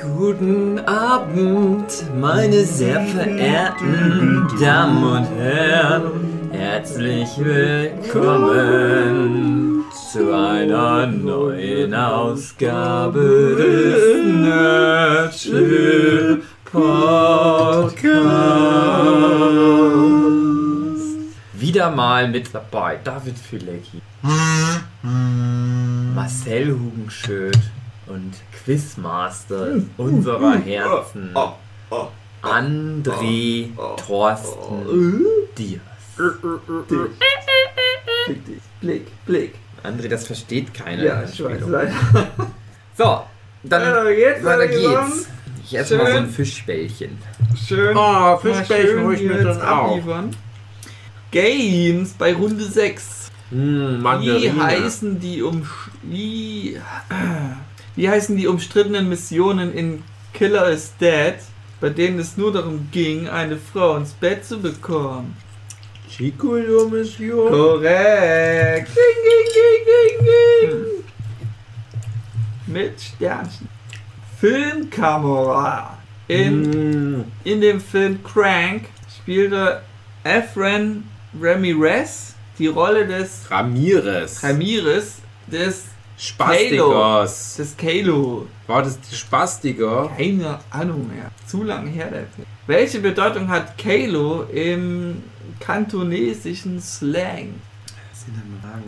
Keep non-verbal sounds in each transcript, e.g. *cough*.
Guten Abend, meine sehr verehrten Damen und Herren. Herzlich willkommen zu einer neuen Ausgabe des Nerdship Podcast. Wieder mal mit dabei David Filecki, Marcel Hugenschöd und Quizmaster unserer Herzen, André Thorsten Diaz. Blick. Blick, Blick. André, das versteht keiner. Ja, ich weiß leider. *laughs* So, dann Ja, jetzt weiter geht's. Ich esse mal so ein Schön. Fischbällchen. Schön. Oh, Fischbällchen schön ich mir dann auch. abliefern. Games bei Runde 6. Mmh, Wie Mandarine. heißen die um wie, wie heißen die umstrittenen Missionen in Killer is Dead, bei denen es nur darum ging, eine Frau ins Bett zu bekommen? Chico Mission. Korrekt. Ding, ding, ding, ding, ding. Mit Sternchen. Filmkamera. In, Mm, in dem Film Crank spielte Efren Ramirez die Rolle des Ramirez. Ramirez des Spastikers. des Kalo. War das die Spastiker? Keine Ahnung mehr. Zu lange her der Film. Welche Bedeutung hat Kalo im kantonesischen Slang?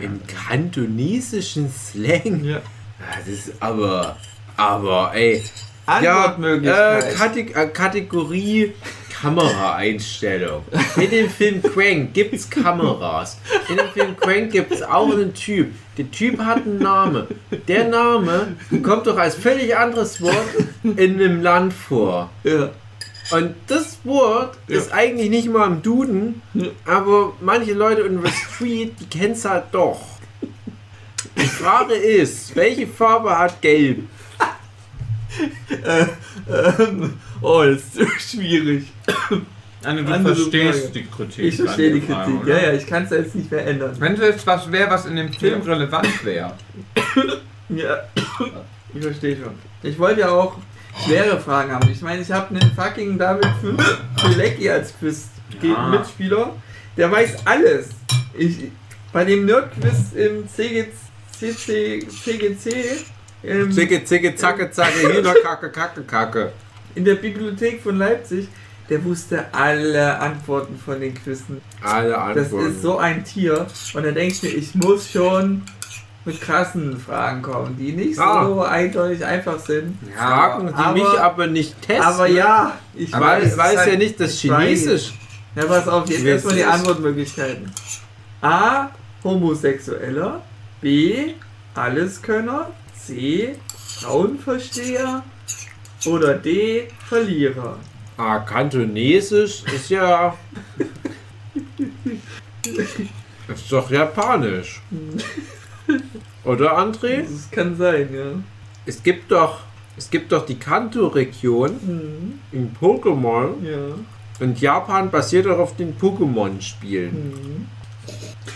Im kantonesischen Slang. Ja. Ah, Das ist aber. Aber, ey. Antwortmöglichkeit. äh, Kate äh, Kategorie Kameraeinstellung. In dem Film Crank gibt's Kameras. In dem Film Crank gibt's auch einen Typ. Der Typ hat einen Namen. Der Name kommt doch als völlig anderes Wort in einem Land vor. ja. Und das Wort Ja. ist eigentlich nicht mal im Duden, Ja. aber manche Leute in der Street, die kennen es halt doch. Die Frage ist, welche Farbe hat Gelb? Ähm, *laughs* oh, das ist schwierig. Anne, du Andere verstehst Frage. die Kritik. Ich verstehe die Kritik. Ja, ja, ich kann es jetzt nicht mehr ändern. Wenn es jetzt was wäre, was in dem Film relevant wäre. *coughs* Ja, *coughs* ich verstehe schon. Ich wollte ja auch schwere Fragen haben. Ich meine, ich habe einen fucking David Filecki *coughs* als Ja. Mitspieler. Der weiß alles. Ich, bei dem Nerd-Quiz im CG, CC, CGC ähm, Zicke, zicke, zacke, zacke, Hühnerkacke, kacke, kacke. in der Bibliothek von Leipzig, der wusste alle Antworten von den Quizzen. Alle Das Antworten. ist so ein Tier. Und dann denke ich mir, ich muss schon mit krassen Fragen kommen, die nicht so Ah. eindeutig einfach sind. Fragen, die aber- mich aber nicht testen. Aber ja, ich Aber weiß, weiß halt- ja nicht, dass weiß. Chinesisch. Ja, pass auf, jetzt erstmal die. Antwortmöglichkeiten. A. Homosexueller. B. Alleskönner. C. Frauenversteher. Oder D. Verlierer. Ah, Kantonesisch ist ja. ist doch japanisch. Oder André? Das kann sein, ja. Es gibt doch. Es gibt doch die Kanto-Region Hm, in Pokémon ja. und Japan basiert auch auf den Pokémon-Spielen. Hm.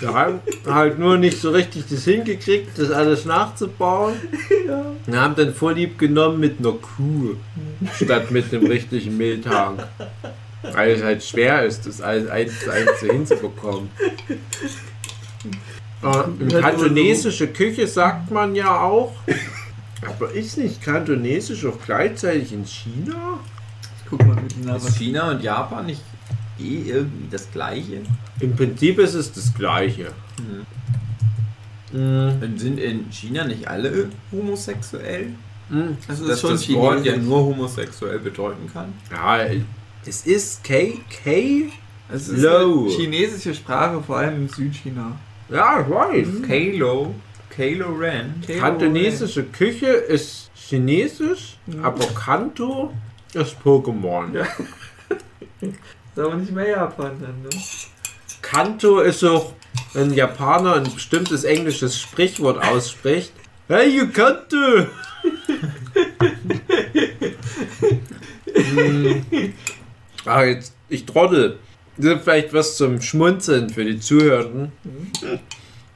Wir haben halt nur nicht so richtig das hingekriegt, das alles nachzubauen. *laughs* ja. Wir haben dann vorlieb genommen mit einer Kuh statt mit einem richtigen Miltank. Weil es halt schwer ist, das alles eins zu eins hinzubekommen. *laughs* Äh, kantonesische Küche sagt man ja auch. Aber ist nicht kantonesisch auch gleichzeitig in China? Ich guck mal mit Ist China und Japan nicht eh irgendwie das gleiche? Im Prinzip ist es das gleiche. Mhm. Und sind in China nicht alle homosexuell? Mhm. Das ist Dass schon das Wort ja nur homosexuell bedeuten kann? Ja, es ist K. K. Es ist Low. eine chinesische Sprache, vor allem im Südchina. Ja, ich weiß. Kalo, Kalo Ren. Kantonesische Küche ist Chinesisch, Mhm. aber Kanto ist Pokémon. Ja. *laughs* Ist aber nicht mehr Japan dann, ne? Kanto ist auch, wenn ein Japaner ein bestimmtes englisches Sprichwort ausspricht. Hey, you Kanto! *laughs* Hm. ah, jetzt, ich trottel. Das ist vielleicht was zum Schmunzeln für die Zuhörenden.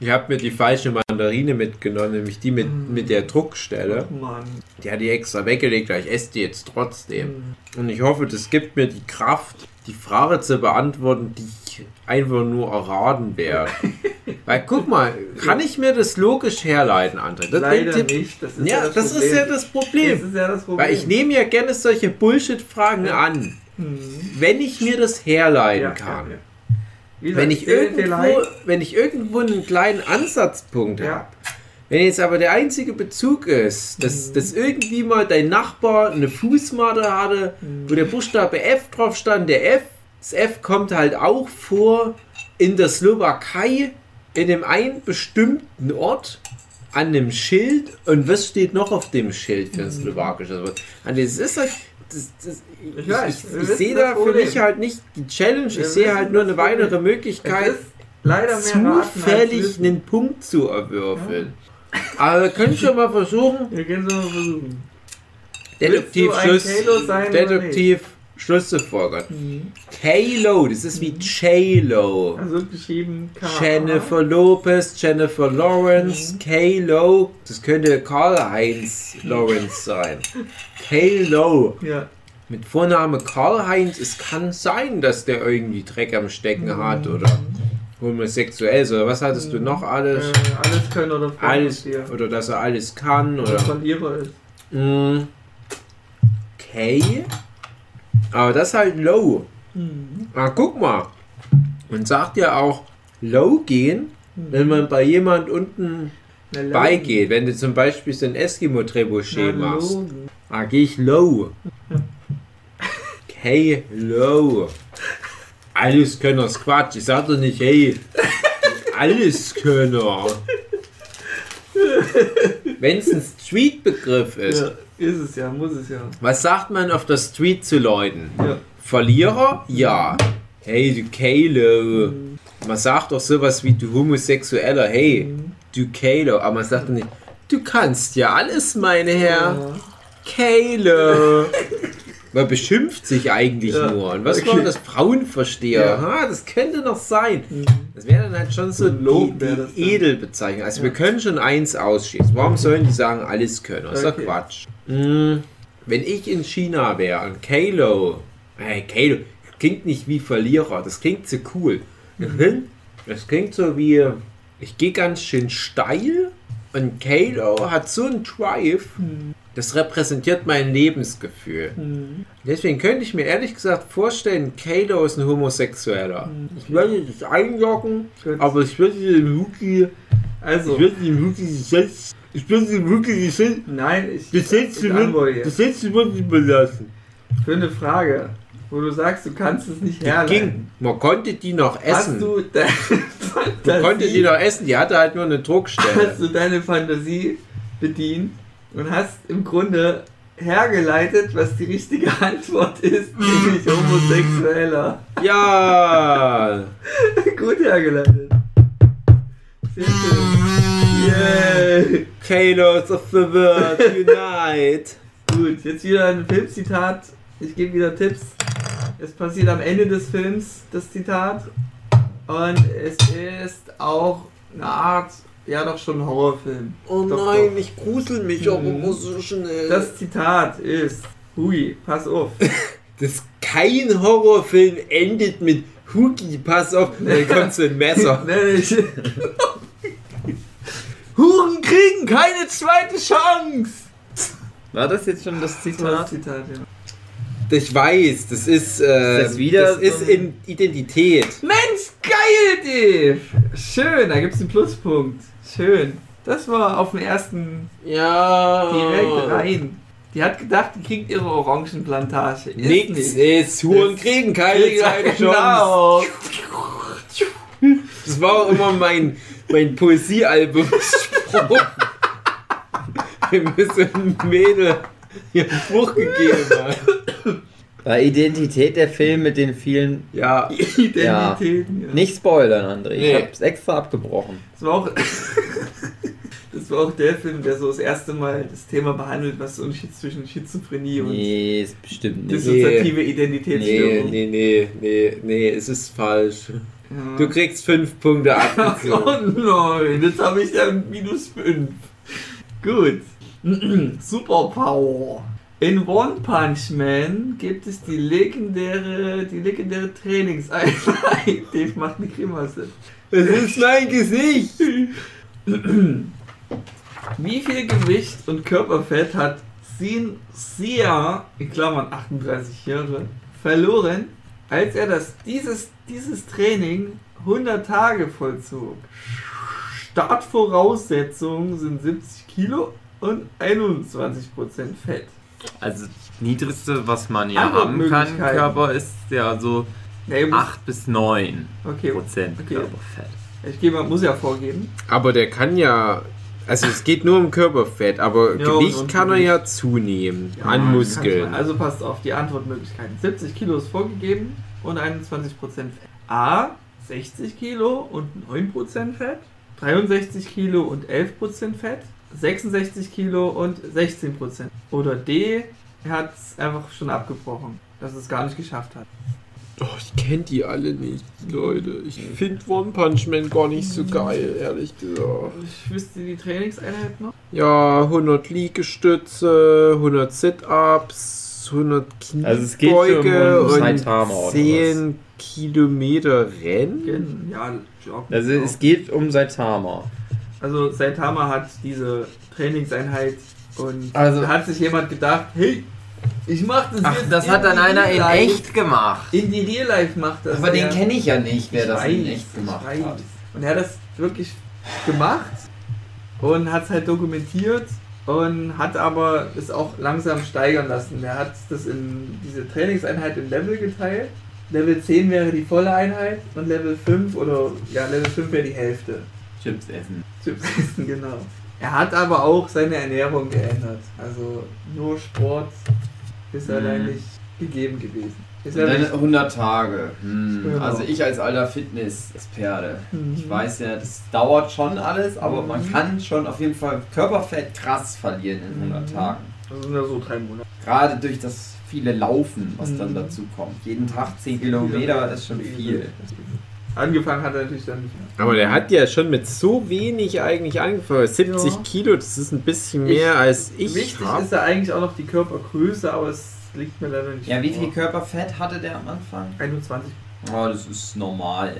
Ich habe mir die falsche Mandarine mitgenommen, nämlich die mit, Mm. mit der Druckstelle. Mann. Die hatte ich extra weggelegt, weil ich esse die jetzt trotzdem. Mhm. Und ich hoffe, das gibt mir die Kraft, die Frage zu beantworten, die ich einfach nur erraten werde. *laughs* weil guck mal, kann ich mir das logisch herleiten, André? Das Leider nicht. Das ist Ja, ja, das, das, ist ja Problem. das Problem. Das ist ja das Problem. Weil ich nehme ja gerne solche Bullshit-Fragen Ja. an, Mhm. wenn ich mir das herleiten Ja, kann. Wie Wenn gesagt, ich, irgendwo, wenn ich irgendwo einen kleinen Ansatzpunkt habe, Ja. wenn jetzt aber der einzige Bezug ist, dass, Mhm. dass irgendwie mal dein Nachbar eine Fußmatte hatte, Mhm. wo der Buchstabe F drauf stand, der F, das F kommt halt auch vor in der Slowakei, in dem einen bestimmten Ort, an einem Schild. Und was steht noch auf dem Schild für ein slowakisches Wort? Und das ist halt. Das, das, ich, Ich ich, ich sehe da für mich halt nicht die Challenge, ich sehe halt nur eine weitere. Möglichkeit, zufällig einen Punkt zu erwürfeln. Aber wir können schon mal versuchen, Wir können so mal versuchen. Detektiv oder Detektiv Schluss zu folgern. Mhm. Kalo, das ist wie J-Lo. Also geschrieben K. Jennifer Lopez, Jennifer Lawrence, Mhm. K-Lo, das könnte Karl-Heinz Lawrence *laughs* sein. K-Lo. Ja. Mit Vorname Karl-Heinz, es kann sein, dass der irgendwie Dreck am Stecken hat oder homosexuell ist oder was hattest du noch Äh, alles? alles können oder Alles, oder dass er alles kann Oder oder. Verlierer ist. Mm, K. Aber das ist halt low. Mhm. Ah, guck mal. Man sagt ja auch low gehen, wenn man bei jemand unten Na, beigeht. Wenn du zum Beispiel so ein Eskimo-Trebuchet Na, machst, Logan. ah, gehe ich low. Hey, low. Alles Könner ist Quatsch. Ich sag doch nicht, hey, alles Könner. Wenn es ein Street-Begriff ist, Ja, ist es ja, muss es ja. was sagt man auf der Street zu Leuten? Ja. Verlierer? Ja. Hey, du Kalo. Mhm. Man sagt doch sowas wie du Homosexueller. Hey, Mhm. du Kalo. Aber man sagt nicht, du kannst ja alles, meine Herr. Ja. Kalo. *laughs* Man beschimpft sich eigentlich Ja, nur. Und was okay. war das Frauenversteher? Ja. Ha, das könnte noch sein. Mhm. Das wäre dann halt schon so Lob die, die. Edelbezeichnung. Also wir Ja. können schon eins ausschließen. Warum sollen die sagen, alles können? Das ist doch Okay. Quatsch. Hm, wenn ich in China wäre und Kalo, hey, Kalo, klingt nicht wie Verlierer, das klingt so cool. Mhm. Das klingt so wie, ich gehe ganz schön steil und Kalo hat so einen Drive, Mhm. das repräsentiert mein Lebensgefühl. Mhm. Deswegen könnte ich mir ehrlich gesagt vorstellen, Kalo ist ein Homosexueller. Mhm. Ich würde das einloggen, aber ich würde dem Wookie, Also, ich würde dem Wookie Gesetz, ich würde dem Wookie Gesetz, nein, ich. Gesetz, würde ich belassen. Für eine Frage, wo du sagst, du kannst es nicht herleiten. ging. Man konnte die noch Hast essen. du *laughs* deine Man konnte die Fantasie, noch essen, die hatte halt nur eine Druckstelle. hast du deine Fantasie bedient und hast im Grunde hergeleitet, was die richtige Antwort ist, nämlich homosexueller. Ja! *laughs* Gut hergeleitet. Sehr schön. Yay. Kalos of the World Unite! Gut, jetzt wieder ein Filmzitat. Ich gebe wieder Tipps. Es passiert am Ende des Films, das Zitat. Und es ist auch eine Art, ja doch schon Horrorfilm. Oh Doch, nein, ich grusel mich Mhm. auch immer so schnell. Das Zitat ist, hui, pass auf. *laughs* Das kein Horrorfilm endet mit Huki, pass auf, *laughs* dann kommt so ein Messer. *laughs* Huren kriegen keine zweite Chance. War das jetzt schon das war das Zitat? Zitat, ja. Ich weiß, das ist, äh, Ist das wieder das so ist in Identität. Mensch, geil, Dave! Schön, da gibt's einen Pluspunkt. Schön. Das war auf den ersten Ja. direkt rein. Die hat gedacht, die kriegt ihre Orangenplantage. Ist Nix nicht. ist, Huren kriegen keine Kriegen- zweite Chance. *laughs* Genau. Das war auch immer mein, mein Poesiealbumspruch. *laughs* Mir so ein Mädel ihren Spruch gegeben hat. War Identität der Film mit den vielen. Ja, Identitäten. Ja. Nicht spoilern, André. Ich Nee. hab's extra abgebrochen. Das war auch. *laughs* Das war auch der Film, der so das erste Mal das Thema behandelt, was so ein zwischen Schizophrenie und Nee, ist bestimmt nicht. dissoziative Identitätsstörung. nee, nee, nee, nee, nee, es ist falsch. Du kriegst fünf Punkte *laughs* abgezogen. Oh nein, jetzt habe ich ja minus 5. Gut. *clears throat* Superpower. In One Punch Man gibt es die legendäre, die legendäre Trainingseinheit. *laughs* Dave macht eine Grimasse. Das ist mein Gesicht. *clears throat* Wie viel Gewicht und Körperfett hat Sin Sia, in Klammern 38 Jahre, verloren, als er das, dieses, dieses Training 100 Tage vollzog? Startvoraussetzungen sind 70 Kilo und 21% Fett. Also das niedrigste, was man ja haben kann. Körper, ist ja so Nee, muss, 8 bis 9 okay, Prozent okay. Körperfett. ich gehe mal, muss ja vorgeben. Aber der kann ja. Also es geht nur um Körperfett, aber Ja, Gewicht kann er Gewicht. ja zunehmen. Ja, an Muskeln. Also passt auf die Antwortmöglichkeiten. 70 Kilo ist vorgegeben und 21% Fett. A, 60 Kilo und 9% Fett. 63 Kilo und 11% Fett. 66 Kilo und 16%. Oder D, er hat es einfach schon abgebrochen, dass es gar nicht geschafft hat. Oh, ich kenne die alle nicht, Leute. Ich finde One Punch Man gar nicht so geil, ehrlich gesagt. Ich wüsste die Trainingseinheit noch. Ja, 100 Liegestütze, 100 Sit-Ups, 100 Also um Kniebeuge und Saitama oder 10 Kilometer Rennen. Ja. Also es geht um Saitama. Also Saitama hat diese Trainingseinheit und Also- da hat sich jemand gedacht, hey, ich mach das Ach, jetzt das in hat dann einer in echt gemacht. In die Real Life macht das. Aber den kenne ich ja nicht, wer Ich das in weiß, echt gemacht hat. Und er hat das wirklich gemacht und hat es halt dokumentiert und hat aber es auch langsam steigern lassen. Er hat das in diese Trainingseinheit in Level geteilt. Level 10 wäre die volle Einheit und Level 5 oder ja, Level 5 wäre die Hälfte. Chips essen. Chips essen, genau. Er hat aber auch seine Ernährung geändert. Also nur Sport ist Mhm. allein nicht gegeben gewesen. Ist ja dann nicht- 100 Tage. Hm. Genau. Also ich als alter Fitness-Experte. Mhm. Ich weiß ja, das dauert schon alles, aber Mhm. man kann schon auf jeden Fall Körperfett krass verlieren in 100 Mhm. Tagen. Das sind ja so drei Monate. Gerade durch das viele Laufen, was dann Mhm. dazu kommt. Jeden Tag 10 Kilometer ist schon viel. Angefangen hat er natürlich dann nicht mehr. Aber der hat ja schon mit so wenig eigentlich angefangen. 70 Ja. Kilo, das ist ein bisschen mehr als ich Wichtig hab. ist ja eigentlich auch noch die Körpergröße, aber es liegt mir leider nicht Ja, wie viel Körperfett hatte der am Anfang? 21. Oh, das ist normal.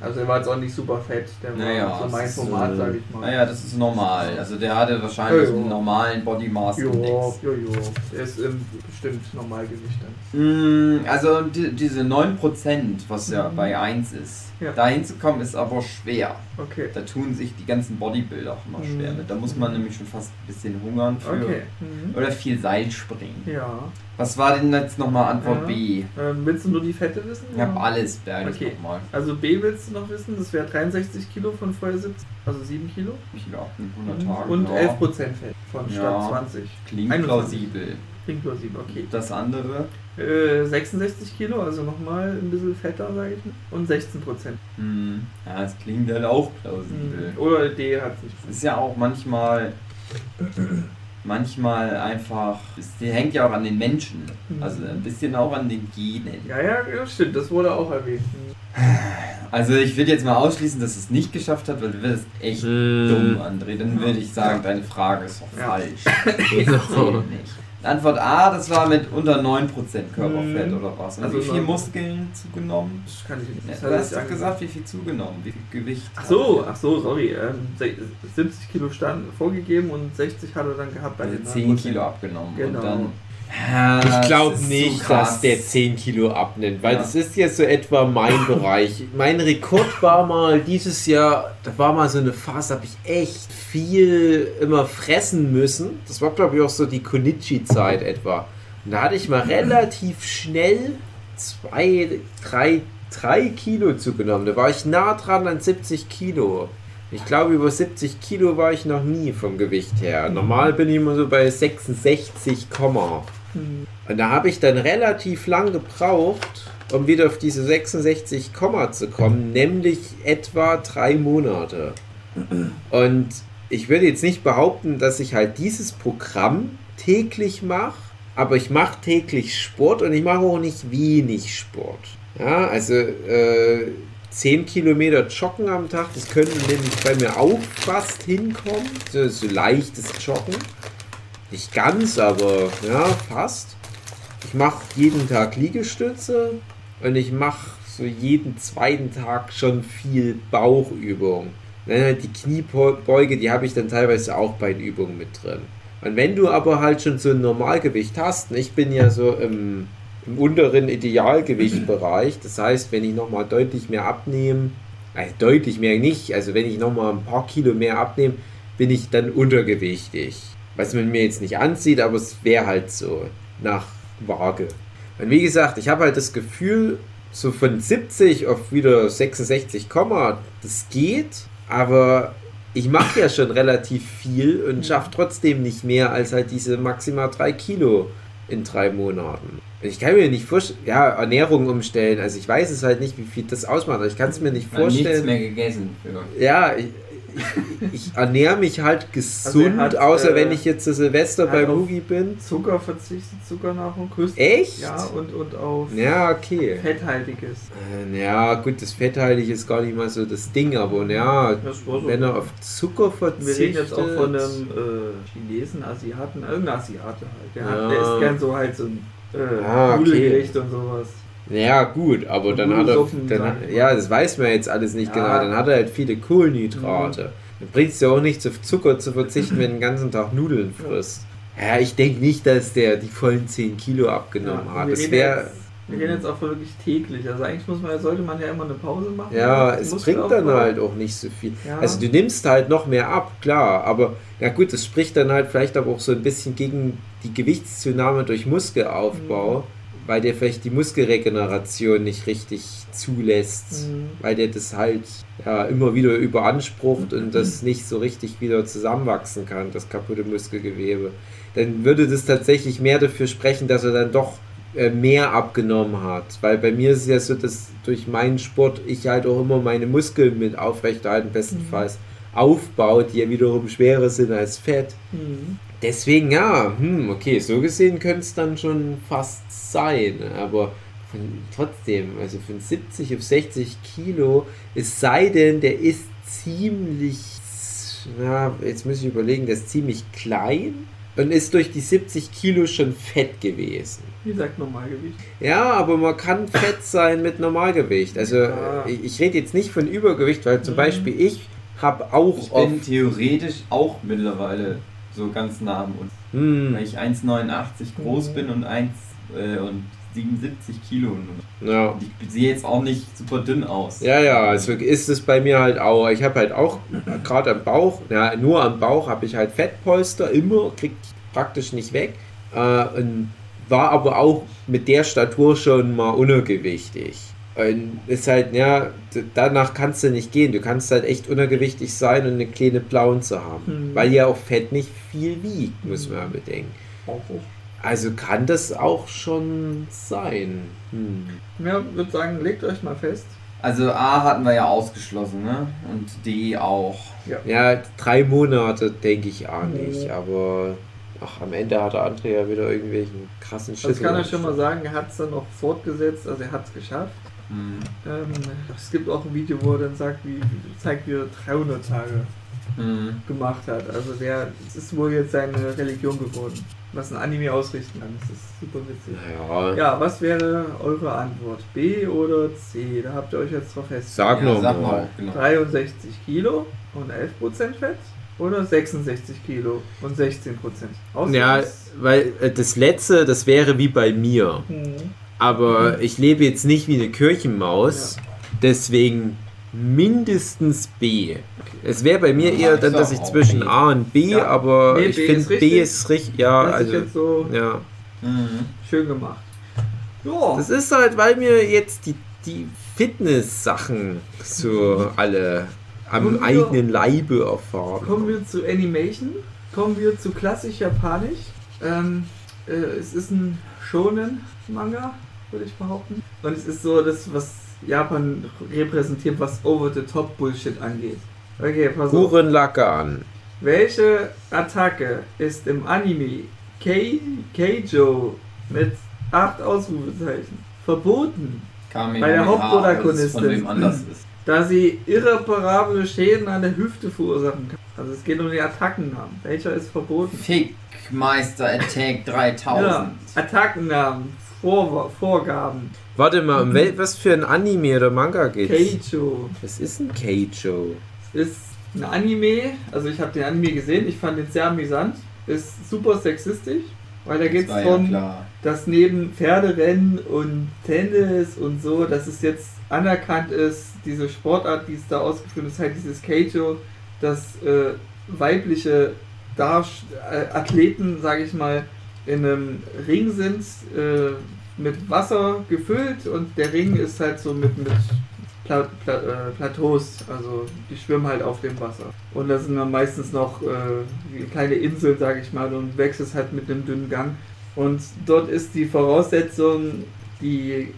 Also er war jetzt auch nicht super fett. Der war Naja, so mein das ist, Format, äh, sag ich mal. Naja, das ist normal. Also der hatte wahrscheinlich Ja, ja. einen normalen Body Mass Jo, Index. jo, jo. Der ist im bestimmt Normalgewicht dann. Mm, Also die, diese 9%, was ja Mhm. bei 1 ist, Ja. da hinzukommen ist aber schwer. Okay. Da tun sich die ganzen Bodybuilder auch immer schwer Mhm. mit. Da muss man nämlich schon fast ein bisschen hungern für. Okay. Mhm. Oder viel Seil springen. Ja. Was war denn jetzt nochmal Antwort Ja. B? Ähm, willst du nur die Fette wissen? Ich habe alles beides Okay. nochmal. Also B willst du noch wissen? Das wäre 63 Kilo von vorher 70, also 7 Kilo. Ab in 100 Tagen. Und ja. 11 Prozent Fett von statt 20. Klingt 21. plausibel. Klingt okay. Das andere? Äh, 66 Kilo, also nochmal ein bisschen fetter, sage ich mal. Und 16 Prozent. Hm. Ja, das klingt halt auch plausibel. Oder D hat es nicht. Es ist ja auch manchmal. Manchmal einfach. Es die hängt ja auch an den Menschen. Also ein bisschen auch an den Genen. Ja, ja, stimmt, das wurde auch erwähnt. Also ich würde jetzt mal ausschließen, dass es nicht geschafft hat, weil du wirst echt Hm. dumm, André. Dann würde ich sagen, deine Frage ist doch Ja. falsch. *laughs* Genau. Zählt nicht. Antwort A, das war mit unter 9% Körperfett Mhm. oder was. Und Also wie viel Muskeln zugenommen? Das kann ich nicht. Ja, du hast doch gesagt, wie viel zugenommen, wie viel Gewicht. Ach so, ach so, sorry. Ähm, se- 70 Kilo stand vorgegeben und 60 hat er dann gehabt bei Also den 10 Kilo abgenommen. Genau. Und dann. Ich glaube so nicht, krass. dass der 10 Kilo abnimmt, weil Ja. das ist jetzt so etwa mein *laughs* Bereich. Mein Rekord war mal dieses Jahr, da war mal so eine Phase, da habe ich echt viel immer fressen müssen. Das war, glaube ich, auch so die Konichi-Zeit etwa. Und da hatte ich mal relativ schnell zwei, drei, drei Kilo zugenommen. Da war ich nah dran an 70 Kilo. Ich glaube, über 70 Kilo war ich noch nie vom Gewicht her. Normal bin ich immer so bei 66, Komma. Hm. Und da habe ich dann relativ lang gebraucht, um wieder auf diese 66 Komma zu kommen, nämlich etwa drei Monate. Und ich würde jetzt nicht behaupten, dass ich halt dieses Programm täglich mache, aber ich mache täglich Sport und ich mache auch nicht wenig Sport. Ja, also äh, 10 Kilometer joggen am Tag. Das könnte nämlich bei mir auch fast hinkommen. So, so leichtes Joggen. Nicht ganz, aber ja, fast. Ich mache jeden Tag Liegestütze und ich mache so jeden zweiten Tag schon viel Bauchübung. Halt die Kniebeuge, die habe ich dann teilweise auch bei den Übungen mit drin. Und wenn du aber halt schon so ein Normalgewicht hast, und ich bin ja so im, im unteren Idealgewichtbereich, das heißt, wenn ich nochmal deutlich mehr abnehme, also deutlich mehr nicht, also wenn ich nochmal ein paar Kilo mehr abnehme, bin ich dann untergewichtig. Was man mir jetzt nicht ansieht, aber es wäre halt so nach Waage. Und wie gesagt, ich habe halt das Gefühl, so von 70 auf wieder 66, das geht, aber ich mache ja schon relativ viel und schaffe trotzdem nicht mehr als halt diese maximal 3 Kilo in drei Monaten. Ich kann mir nicht vorstellen, ja, Ernährung umstellen, also ich weiß es halt nicht, wie viel das ausmacht, aber ich kann es mir nicht vorstellen. nichts mehr gegessen. Ja. Ja, ich, ich, ich ernähre mich halt gesund, hat, außer äh, wenn ich jetzt zu Silvester bei Hugi bin. Zucker verzichtet, Zuckernahrung, größt. Echt? Ja, und, und auf Ja, okay. fetthaltiges. Äh, Ja, gut, das Fetthaltig ist gar nicht mal so das Ding, aber ja, Das so. wenn er auf Zucker Wir verzichtet. reden jetzt auch von einem äh, Chinesen, Asiaten, irgendein Asiate halt. Der, Ja. hat, der isst gern so halt so ein äh, Ah, okay. Und sowas. Ja, gut, aber Und dann hat er. Dann, ja, das weiß man jetzt alles nicht Ja. Mhm. genau. Dann hat er halt viele Kohlenhydrate. Dann bringt es ja auch nichts, auf Zucker zu verzichten, wenn du den ganzen Tag Nudeln frisst. Ja, ich denke nicht, dass der die vollen 10 Kilo abgenommen Ja, hat. wir Das reden wäre. jetzt- Wir reden jetzt auch wirklich täglich. Also eigentlich muss man, sollte man ja immer eine Pause machen. Ja, Das es bringt dann halt auch nicht so viel. Ja. Also du nimmst halt noch mehr ab, klar, aber ja gut, das spricht dann halt vielleicht aber auch so ein bisschen gegen die Gewichtszunahme durch Muskelaufbau, Mhm. Weil der vielleicht die Muskelregeneration nicht richtig zulässt, Mhm. weil der das halt ja immer wieder überansprucht und das nicht so richtig wieder zusammenwachsen kann, das kaputte Muskelgewebe. Dann würde das tatsächlich mehr dafür sprechen, dass er dann doch äh, mehr abgenommen hat. Weil bei mir ist es ja so, dass durch meinen Sport ich halt auch immer meine Muskeln mit aufrechterhalten, bestenfalls aufbaue, die ja wiederum schwerer sind als Fett. Deswegen, ja, hm, okay, so gesehen könnte es dann schon fast sein. Aber von, trotzdem, also von 70 auf 60 Kilo, es sei denn, der ist ziemlich, na, jetzt muss ich überlegen, der ist ziemlich klein und ist durch die 70 Kilo schon fett gewesen. Wie gesagt, Normalgewicht. Ja, aber man kann fett sein mit Normalgewicht. Also Ja. ich, ich rede jetzt nicht von Übergewicht, weil zum Mhm. Beispiel ich habe auch Ich bin theoretisch auch mittlerweile so ganz nah am uns. Hm, Weil ich 1,89 groß bin und 1 äh, und 77 Kilo. Und ja. und ich sehe jetzt auch nicht super dünn aus. Ja, ja, also ist es bei mir halt auch. Ich habe halt auch *clears throat* gerade am Bauch, ja, nur am Bauch habe ich halt Fettpolster immer, krieg ich praktisch nicht weg. Äh, und war aber auch mit der Statur schon mal untergewichtig. Und ist halt, ja, danach kannst du nicht gehen. Du kannst halt echt untergewichtig sein und eine kleine Plauze haben. Mhm. Weil ja auch Fett nicht viel wiegt, muss man bedenken. Also kann das auch schon sein. Hm. Ja, würde sagen, legt euch mal fest. Also A hatten wir ja ausgeschlossen, ne? Und D auch. Ja, drei Monate denke ich auch nicht, Nee. aber ach, am Ende hat der André ja wieder irgendwelchen krassen Das kann ich Schlüssel. schon mal sagen, er hat es dann noch fortgesetzt, also er hat es geschafft. Hm. Ähm, es gibt auch ein Video, wo er dann sagt, wie, zeigt, wie er 300 Tage Hm. gemacht hat. Also der, es ist wohl jetzt seine Religion geworden, was ein Anime ausrichten kann. Das ist super witzig. Ja, Ja, was wäre eure Antwort? B oder C? Da habt ihr euch jetzt drauf fest. sag Ja, noch sag mal. mal, genau. 63 Kilo und 11% Fett oder 66 Kilo und 16%? Außer Ja, weil äh, das letzte, das wäre wie bei mir. Hm. Aber ich lebe jetzt nicht wie eine Kirchenmaus, deswegen mindestens B. Es wäre bei mir Ja, eher dann, dass ich zwischen B. A und B, Ja. aber Nee, ich finde B ist richtig, ja, das also, so ja. Mhm. schön gemacht. Ja, Das ist halt, weil mir jetzt die, die Fitness-Sachen so alle am wir- eigenen Leibe erfahren. kommen wir zu Animation. Kommen wir zu klassisch japanisch. Ähm, äh, es ist ein Shonen-Manga, würde ich behaupten. Und es ist so das, was Japan repräsentiert, was Over-the-Top-Bullshit angeht. Okay, pass auf. Lagan. Welche Attacke ist im Anime Kei- Keijo mit 8 Ausrufezeichen verboten? Kamehameha Bei der Hauptprotagonistin. ist. da sie irreparable Schäden an der Hüfte verursachen kann. Also es geht um den Attackennamen. Welcher ist verboten? Fickmeister Attack 3000. Ja, Attackennamen, Vor Vorgaben. Warte mal, um wel, was für ein Anime oder Manga geht's? Keijo Was ist ein Keijo? ist ein Anime, also ich habe den Anime gesehen, ich fand den sehr amüsant, ist super sexistisch, weil da geht es ja darum, klar. dass neben Pferderennen und Tennis und so, dass es jetzt anerkannt ist, diese Sportart, die es da ausgeführt ist, halt dieses Keijo, dass äh, weibliche Darst äh, Athleten, sage ich mal, in einem Ring sind, äh, mit Wasser gefüllt und der Ring ist halt so mit, mit Pla Pla äh, Plateaus, also die schwimmen halt auf dem Wasser. Und da sind dann meistens noch äh, kleine Inseln, sage ich mal, und wächst es halt mit einem dünnen Gang. Und dort ist die Voraussetzung, die äh,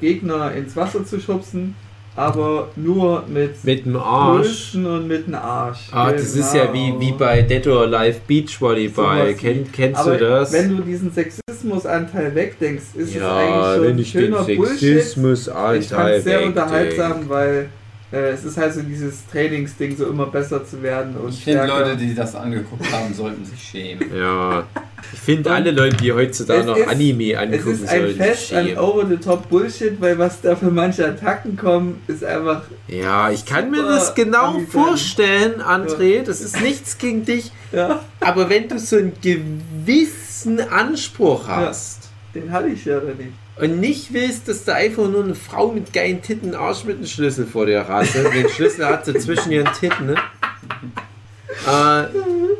Gegner ins Wasser zu schubsen, aber nur mit Mit dem Arsch. Brüsten und mit dem Arsch. Ah, das ist ja wie, Genau. wie bei Dead or Alive Beachvolleyball. Sowas Kenn, kennst aber du das? wenn du diesen Sexismusanteil wegdenkst, ist ja, es eigentlich wenn schon ich schöner den Bullshit. Sexismus Ich fand es sehr wegdenke. unterhaltsam, weil äh, es ist halt so dieses Trainingsding, so immer besser zu werden und Ich finde. Leute, die das angeguckt haben, sollten sich schämen. *laughs* Ja. Ich finde alle Leute, die heutzutage es noch ist- Anime es angucken, ist ein sollten Fest an schämen. over-the-top Bullshit, weil was da für manche Attacken kommen, ist einfach Ja, ich kann mir das genau amüsant. vorstellen, André. Das ist nichts gegen dich. ja, Aber wenn du so einen Anspruch hast den hatte ich ja nicht. und nicht willst, dass da einfach nur eine Frau mit geilen Titten Arsch mit einem Schlüssel vor dir hast, und den Schlüssel hat sie zwischen ihren Titten, ne? äh,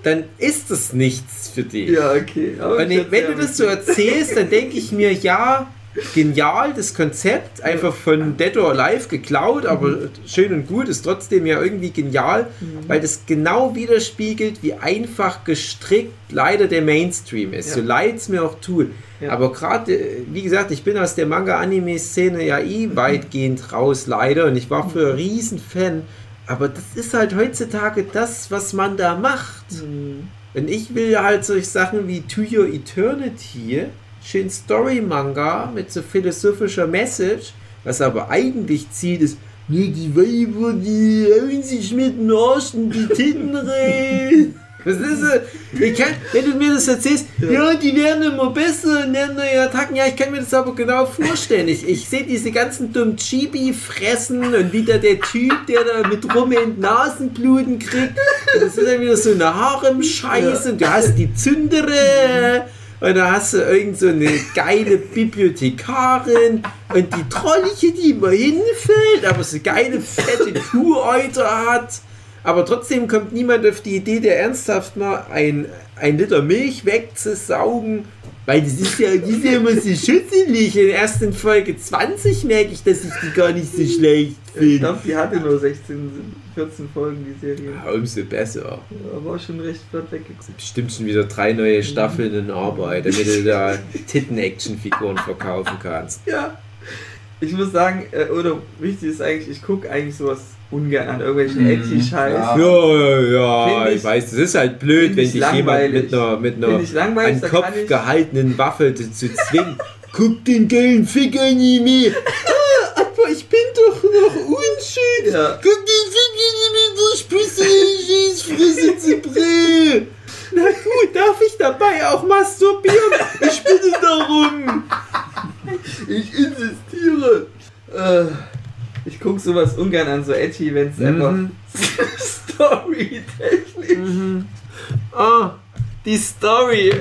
dann ist das nichts für dich. Ja, okay. Aber ich wenn du das so erzählst, dann denke ich mir, ja, genial, das Konzept, einfach von Dead or Alive geklaut, aber schön und gut, ist trotzdem ja irgendwie genial, weil das genau widerspiegelt, wie einfach gestrickt leider der Mainstream ist. Ja. So leid es mir auch tut. Ja. Aber gerade, wie gesagt, ich bin aus der Manga-Anime-Szene ja eh weitgehend raus, leider, und ich war früher riesen Fan. Aber das ist halt heutzutage das, was man da macht. Hm. Und ich will ja halt solche Sachen wie To Your Eternity, schön Story-Manga mit so philosophischer Message, was aber eigentlich Ziel ist, nee, die Weiber, die hauen sich mit dem Arsch in die Titten rein. *laughs* Was ist das? Ich kann, wenn du mir das erzählst, ja. die werden immer besser und lernen neue Attacken. Ja, ich kann mir das aber genau vorstellen. Ich, ich sehe diese ganzen dummen Chibi fressen und wieder der Typ, der da mit rum in Nasenbluten kriegt. Das ist dann wieder so eine Harem-Scheiße. Und du hast die Zündere. Und da hast du irgend so eine geile Bibliothekarin und die Trolliche, die immer hinfällt, aber so geile fette Kuhäuter hat. Aber trotzdem kommt niemand auf die Idee, der ernsthaft mal ein, ein Liter Milch wegzusaugen. Weil das ist ja, die ist ja immer so schützelig. Und erst in Folge 20 merke ich, dass ich die gar nicht so schlecht Ich finde. glaube, die hatte nur 16, 14 Folgen, die Serie. Ja, umso besser. Aber auch schon recht flott weggekommen. Bestimmt schon wieder drei neue Staffeln in Arbeit, damit du da Titten-Action-Figuren verkaufen kannst. Ja. Ich muss sagen, äh, oder wichtig ist eigentlich, ich gucke eigentlich sowas ungern an irgendwelchen Mhm, Edgy-Scheiß. ja. Ja, ja, ich, ich- weiß, das ist halt blöd, wenn ich dich jemand mit einer, mit einer an Kopf gehaltenen Waffe zu, zu zwingen. Guck den geilen Fick-Anime! *laughs* Ich bin doch noch unschön! Ja. Guck du spürst ich Frisse zu Brille! Na gut, darf ich dabei auch masturbieren? Ich bitte darum! Ich insistiere. Äh, ich gucke sowas ungern an, so edgy, wenn es einfach Mhm. *laughs* storytechnisch. Mhm. Ah, die Story.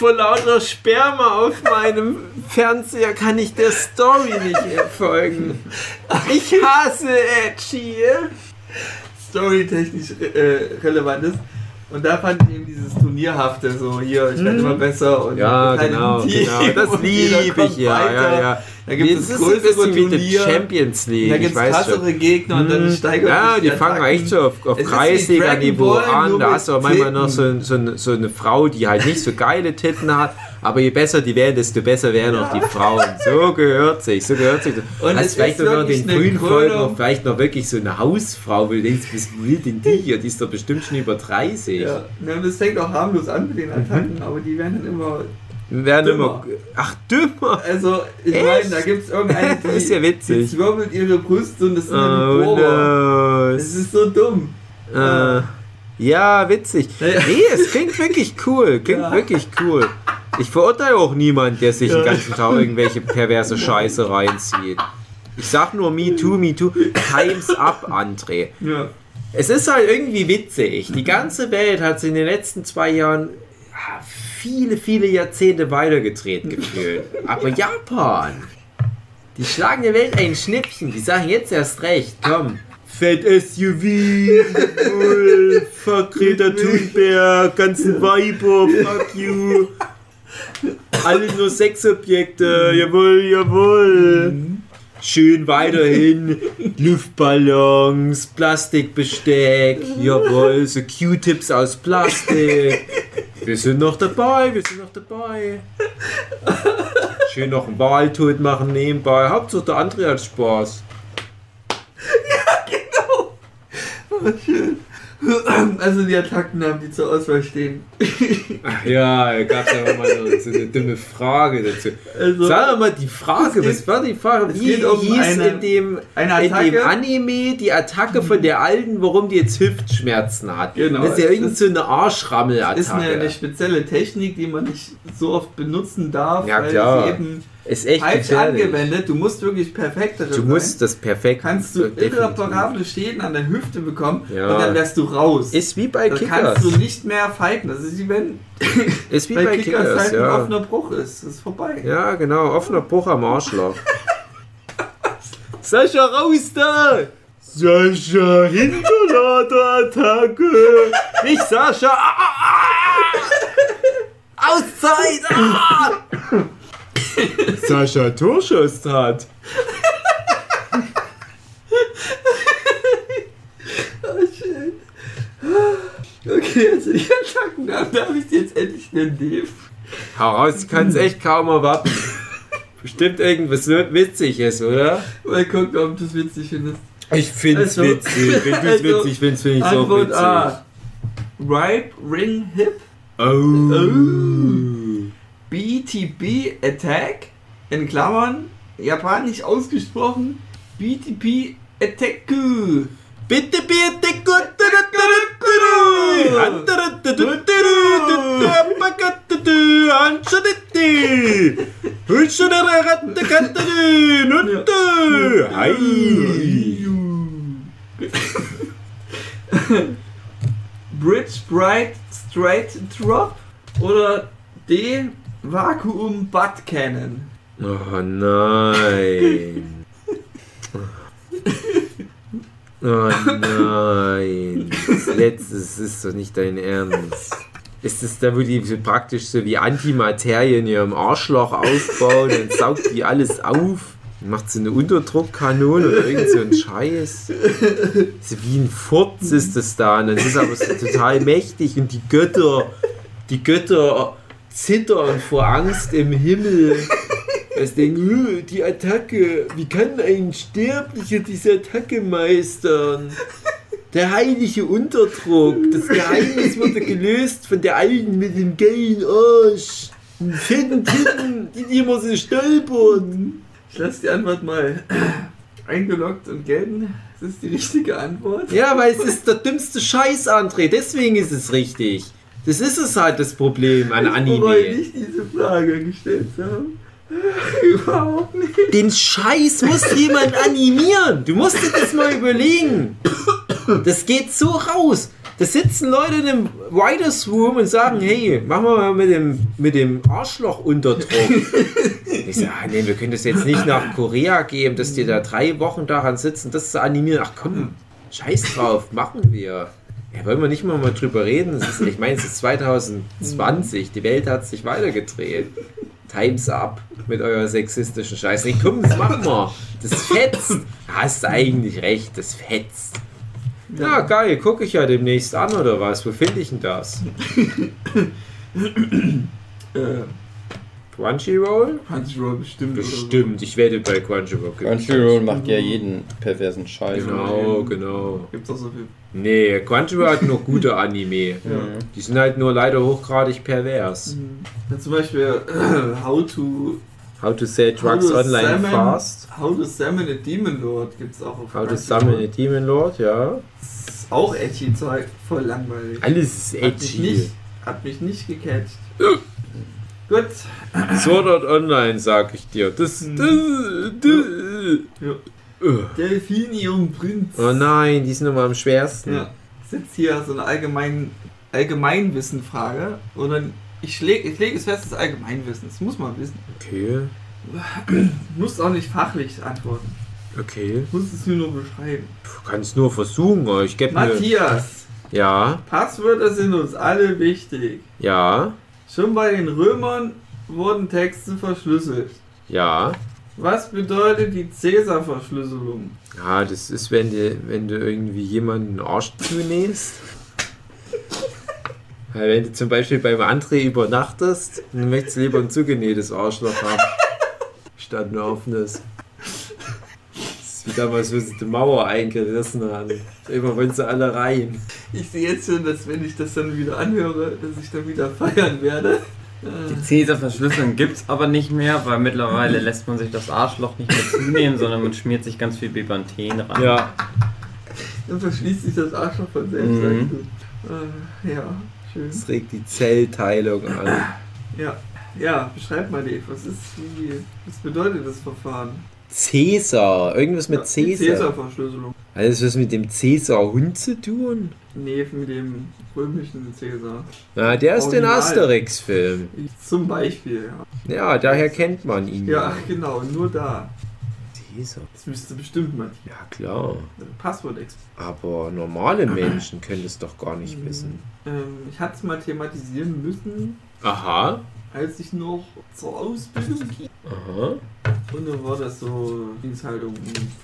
Vor lauter Sperma auf meinem Fernseher kann ich der Story nicht folgen. Ich hasse Edgy. storytechnisch äh, relevant ist. Und da fand ich eben dieses Turnierhafte so hier, ich werde Mhm. immer besser und Ja, genau, genau. Das liebe ich, ja, weiter. ja, ja. Da gibt es größere Turnier, Champions League. da gibt es krassere Gegner und dann Mhm. steigert Ja, die fangen Attacken. echt so auf, auf Kreisliga-Niveau an. Da hast du auch manchmal noch so, so, eine- so eine Frau, die halt nicht so geile Titten hat. Aber je besser die werden, desto besser werden auch die Frauen. So gehört sich, so gehört sich. Und hast es vielleicht ist noch den frühen Folgen noch vielleicht noch wirklich so eine Hausfrau, wo du denkst, was will denn die hier? Die ist doch bestimmt schon über 30. Ja, das fängt auch harmlos an mit den Attacken, Mhm. aber die werden dann immer Werden Dümmer. immer. Ach, dümmer. Also, ich meine, da gibt es irgendeine, *laughs* die, ist ja witzig. die zwirbelt ihre Brüste und das sind Oh Bohrer. no. Das ist so dumm. Äh, ja, witzig. Naja. Nee, es klingt wirklich cool. Klingt Ja. wirklich cool. Ich verurteile auch niemand, der sich Ja. den ganzen Tag irgendwelche perverse Scheiße reinzieht. Ich sag nur me too, me too. Times up, André. Ja. Es ist halt irgendwie witzig. Die ganze Welt hat sich in den letzten zwei Jahren ja, viele, viele Jahrzehnte weitergedreht gefühlt. Aber Japan, die schlagen der Welt ein Schnippchen. Die sagen jetzt erst recht, komm. Fett SUV, jawohl, fuck Greta Thunberg, ganzen Weiber, fuck you. Alle nur Sexobjekte, jawohl, jawohl. Schön weiterhin Luftballons, Plastikbesteck, jawohl, so Q-Tips aus Plastik. Wir sind noch dabei, wir sind noch dabei. Schön noch einen Wal tot machen nebenbei. Hauptsache der André hat Spaß. Oh, schön. *clears throat* Also die Attacken haben die zur Auswahl stehen. Ja, da gab es ja mal so, eine dumme Frage dazu. Also Sag mal die Frage, was war die Frage? Wie geht um hieß eine- in, dem, eine in dem. Anime die Attacke von der Alten, warum die jetzt Hüftschmerzen hat? Genau, Das ist ja irgend so eine Arschrammelattacke. ist eine, eine spezielle Technik, die man nicht so oft benutzen darf, Ja, weil klar. sie eben ist echt falsch gefährlich. angewendet. Du musst wirklich perfekt darin Du musst das perfekt. Kannst du irreparable Schäden an der Hüfte bekommen Ja. und dann wärst du raus. Ist wie bei dann Kickers. kannst du nicht mehr fighten. Das ist wie wenn *laughs* Ist wie bei, bei Kickers, Kickers, halt ein ja. offener Bruch ist. Das ist vorbei. Ja, genau, offener Bruch am Arschloch. *laughs* Sascha, raus da! Sascha, Hinterladerattacke! Nicht Sascha! Ah, ah, ah. Auszeit! Ah. *laughs* *laughs* Sascha Torschuss hat. Oh, schön. Okay, also die Attacken, da darf ich dir jetzt endlich nennen, Dave. Heraus kann's echt kaum erwarten. Bestimmt irgendwas Witziges, oder? Mal gucken, ob du es witzig findest. Ich find's Also- witzig. Wenn du's also, witzig findest, find ich's auch Antwort witzig. A. Ripe Ring Hip. Oh. BTB Attack. In Klammern. Japanisch ausgesprochen. BTB Attack. Bitte, bitte. *laughs* Bridge Bright Straight Drop. Oder D. Vakuum Butt Cannon. Oh nein. *laughs* Oh nein. Das letzte das ist doch nicht dein Ernst. Ist das da, wo die praktisch so wie Antimaterie in ihrem Arschloch aufbauen und saugt die alles auf? Macht so eine Unterdruckkanone oder irgend so ein Scheiß. So wie ein Furz ist das da. Und dann ist es aber so total mächtig und die Götter, die Götter zittern vor Angst im Himmel. Denken, "Äh, die Attacke, wie kann ein Sterblicher diese Attacke meistern? Der heilige Unterdruck, das Geheimnis wurde gelöst von der Alten mit dem geilen Arsch. Den fetten Titten, die die immer so stolpern. Ich lasse die Antwort mal eingeloggt und gelten. Das ist die richtige Antwort. Ja, weil es ist der dümmste Scheiß, André, deswegen ist es richtig. Das ist es halt das Problem an Ich bereue Anime. nicht, diese Frage gestellt zu *laughs* haben. Überhaupt nicht. Den Scheiß muss jemand animieren. Du musst dir das mal überlegen. Das geht so raus. Da sitzen Leute in einem Writers Room und sagen, hey, machen wir mal mit dem, mit dem Arschloch Unterdruck. *laughs* Ich sage, ah, nee, wir können das jetzt nicht nach Korea geben, dass die da drei Wochen daran sitzen, das zu animieren. Ach komm, scheiß drauf, machen wir. Ja, wollen wir nicht mal, mal drüber reden? Ist, ich meine, es ist 2020, die Welt hat sich weitergedreht. Times up mit eurer sexistischen Scheiße. Nee, komm, das machen wir. Das fetzt. Hast eigentlich recht, das fetzt. Ja, geil, gucke ich ja demnächst an oder was? Wo finde ich denn das? *laughs* Äh, Crunchyroll? Crunchyroll bestimmt. Bestimmt, ich wette bei Crunchyroll. Crunchyroll macht ja jeden perversen. Scheiß. Genau, genau. Gibt's auch so viel. Nee, Crunchyroll hat nur gute Anime. *laughs* Ja. Die sind halt nur leider hochgradig pervers. Mhm. Ja, zum Beispiel äh, How to How to sell drugs online Salmon- fast. How to Summon a Demon Lord gibt's auch auf How to summon a demon lord, ja. Ist auch edgy Zeug, voll langweilig. Alles ist Hat mich edgy. nicht, hat mich nicht gecatcht. *laughs* Gut. Sword Online, sag ich dir. Das. Hm. das, das Ja. Ugh. Delfini und Prinz. Oh nein, die sind immer am schwersten. Ja. Ist jetzt hier so eine allgemein, Allgemeinwissenfrage. Und dann, ich, schläg, ich lege es fest, es ist Allgemeinwissen. Das muss man wissen. Okay, *clears throat* Du musst auch nicht fachlich antworten. okay. Du musst es nur nur beschreiben. Du kannst nur versuchen, aber ich gebe mir. Matthias, Ja, Passwörter sind uns alle wichtig. ja, Schon bei den Römern wurden Texte verschlüsselt. ja. Was bedeutet die Cäsar-Verschlüsselung? Ja, das ist, wenn du, wenn du irgendwie jemanden den Arsch zunähst. *laughs* Weil wenn du zum Beispiel beim André übernachtest, dann möchtest du lieber ein zugenähtes Arschloch haben. *laughs* statt ein offenes. Ist wie damals, wo sie die Mauer eingerissen haben. Immer wollen sie alle rein. Ich sehe jetzt schon, dass wenn ich das dann wieder anhöre, dass ich dann wieder feiern werde. Die Cäsar-Verschlüsselung gibt's aber nicht mehr, weil mittlerweile lässt man sich das Arschloch nicht mehr zunehmen, sondern man schmiert sich ganz viel Bepanthen ran. Ja, Dann verschließt sich das Arschloch von selbst. Mhm. Äh, ja, schön. das regt die Zellteilung an. Ja, ja, beschreib mal, Dave, was ist, wie, was bedeutet das Verfahren? Cäsar, irgendwas mit Ja, Cäsar. Cäsar-Verschlüsselung. Alles was mit dem Cäsar-Hund zu tun? Nee, mit dem römischen Cäsar. Na, der ist den Original. Asterix-Film. Ich, zum Beispiel, ja. Ja, daher kennt man ihn. Ja, genau, nur da. Cäsar. Das müsste bestimmt mal Ja, klar. Passwort Aber normale Menschen können es doch gar nicht Mhm. wissen. ähm, Ich hatte es mal thematisieren müssen, Aha. Als ich noch zur Ausbildung ging. Aha. Und dann war das so, ging es halt um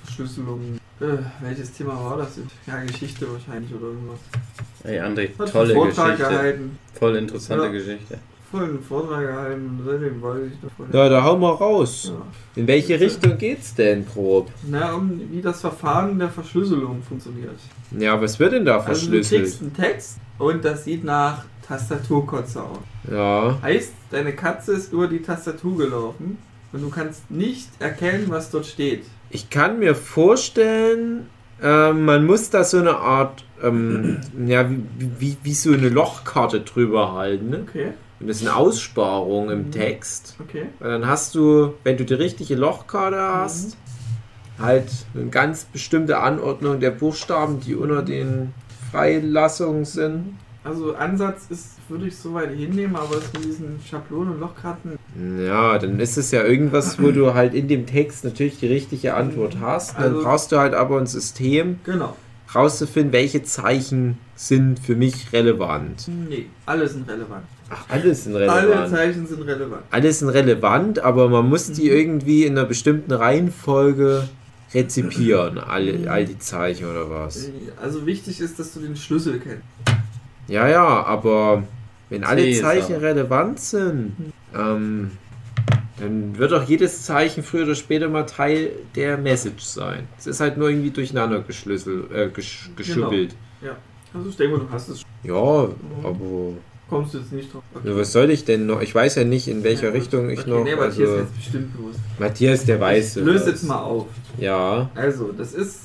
Verschlüsselung. Äh, welches Thema war das? Ja, Geschichte wahrscheinlich oder irgendwas. Ey, André, Hat tolle einen Vortrag Geschichte. gehalten, Voll interessante Ja. Geschichte. voll einen Vortrag gehalten und seitdem weiß ich davon. Ja, da hau mal raus. Ja. In welche Richtung geht's denn grob? Na, um wie das Verfahren der Verschlüsselung funktioniert. Ja, was wird denn da Also du verschlüsselt? kriegst einen Text und das sieht nach Tastaturkotze aus. ja. Heißt, deine Katze ist über die Tastatur gelaufen und du kannst nicht erkennen, was dort steht. Ich kann mir vorstellen, ähm, man muss da so eine Art, ähm, *clears throat* ja, wie, wie, wie so eine Lochkarte drüber halten. Ne? Okay, Und das ist eine Aussparung im Mhm. Text. okay. Weil dann hast du, wenn du die richtige Lochkarte hast, halt eine ganz bestimmte Anordnung der Buchstaben, die unter den Freilassungen sind. Also Ansatz ist, würde ich so weit hinnehmen, aber das mit diesen Schablonen und Lochkarten, Ja, dann ist es ja irgendwas, wo du halt in dem Text natürlich die richtige Antwort hast. Dann Also- brauchst du halt aber ein System, genau. rauszufinden, welche Zeichen sind für mich relevant. Nee, alle sind relevant. Ach, alles sind Alle relevant. Zeichen sind relevant. Alles sind relevant, aber man muss die Mhm. irgendwie in einer bestimmten Reihenfolge rezipieren, all, all die Zeichen oder was. Also wichtig ist, dass du den Schlüssel kennst. Ja, ja, aber wenn alle Cäsar. Zeichen relevant sind, ähm, dann wird doch jedes Zeichen früher oder später mal Teil der Message sein. Es ist halt nur irgendwie durcheinander geschlüsselt, äh, gesch geschubbelt. Also ich denke mal, du hast es. Ja, aber Kommst du jetzt nicht drauf. ja, was soll ich denn noch? Ich weiß ja nicht, in welcher Ja. Richtung ich okay, noch. Nee, ist Also, jetzt bestimmt bewusst. Matthias, der weiß. Ich löse jetzt mal auf. Ja. Also, das ist,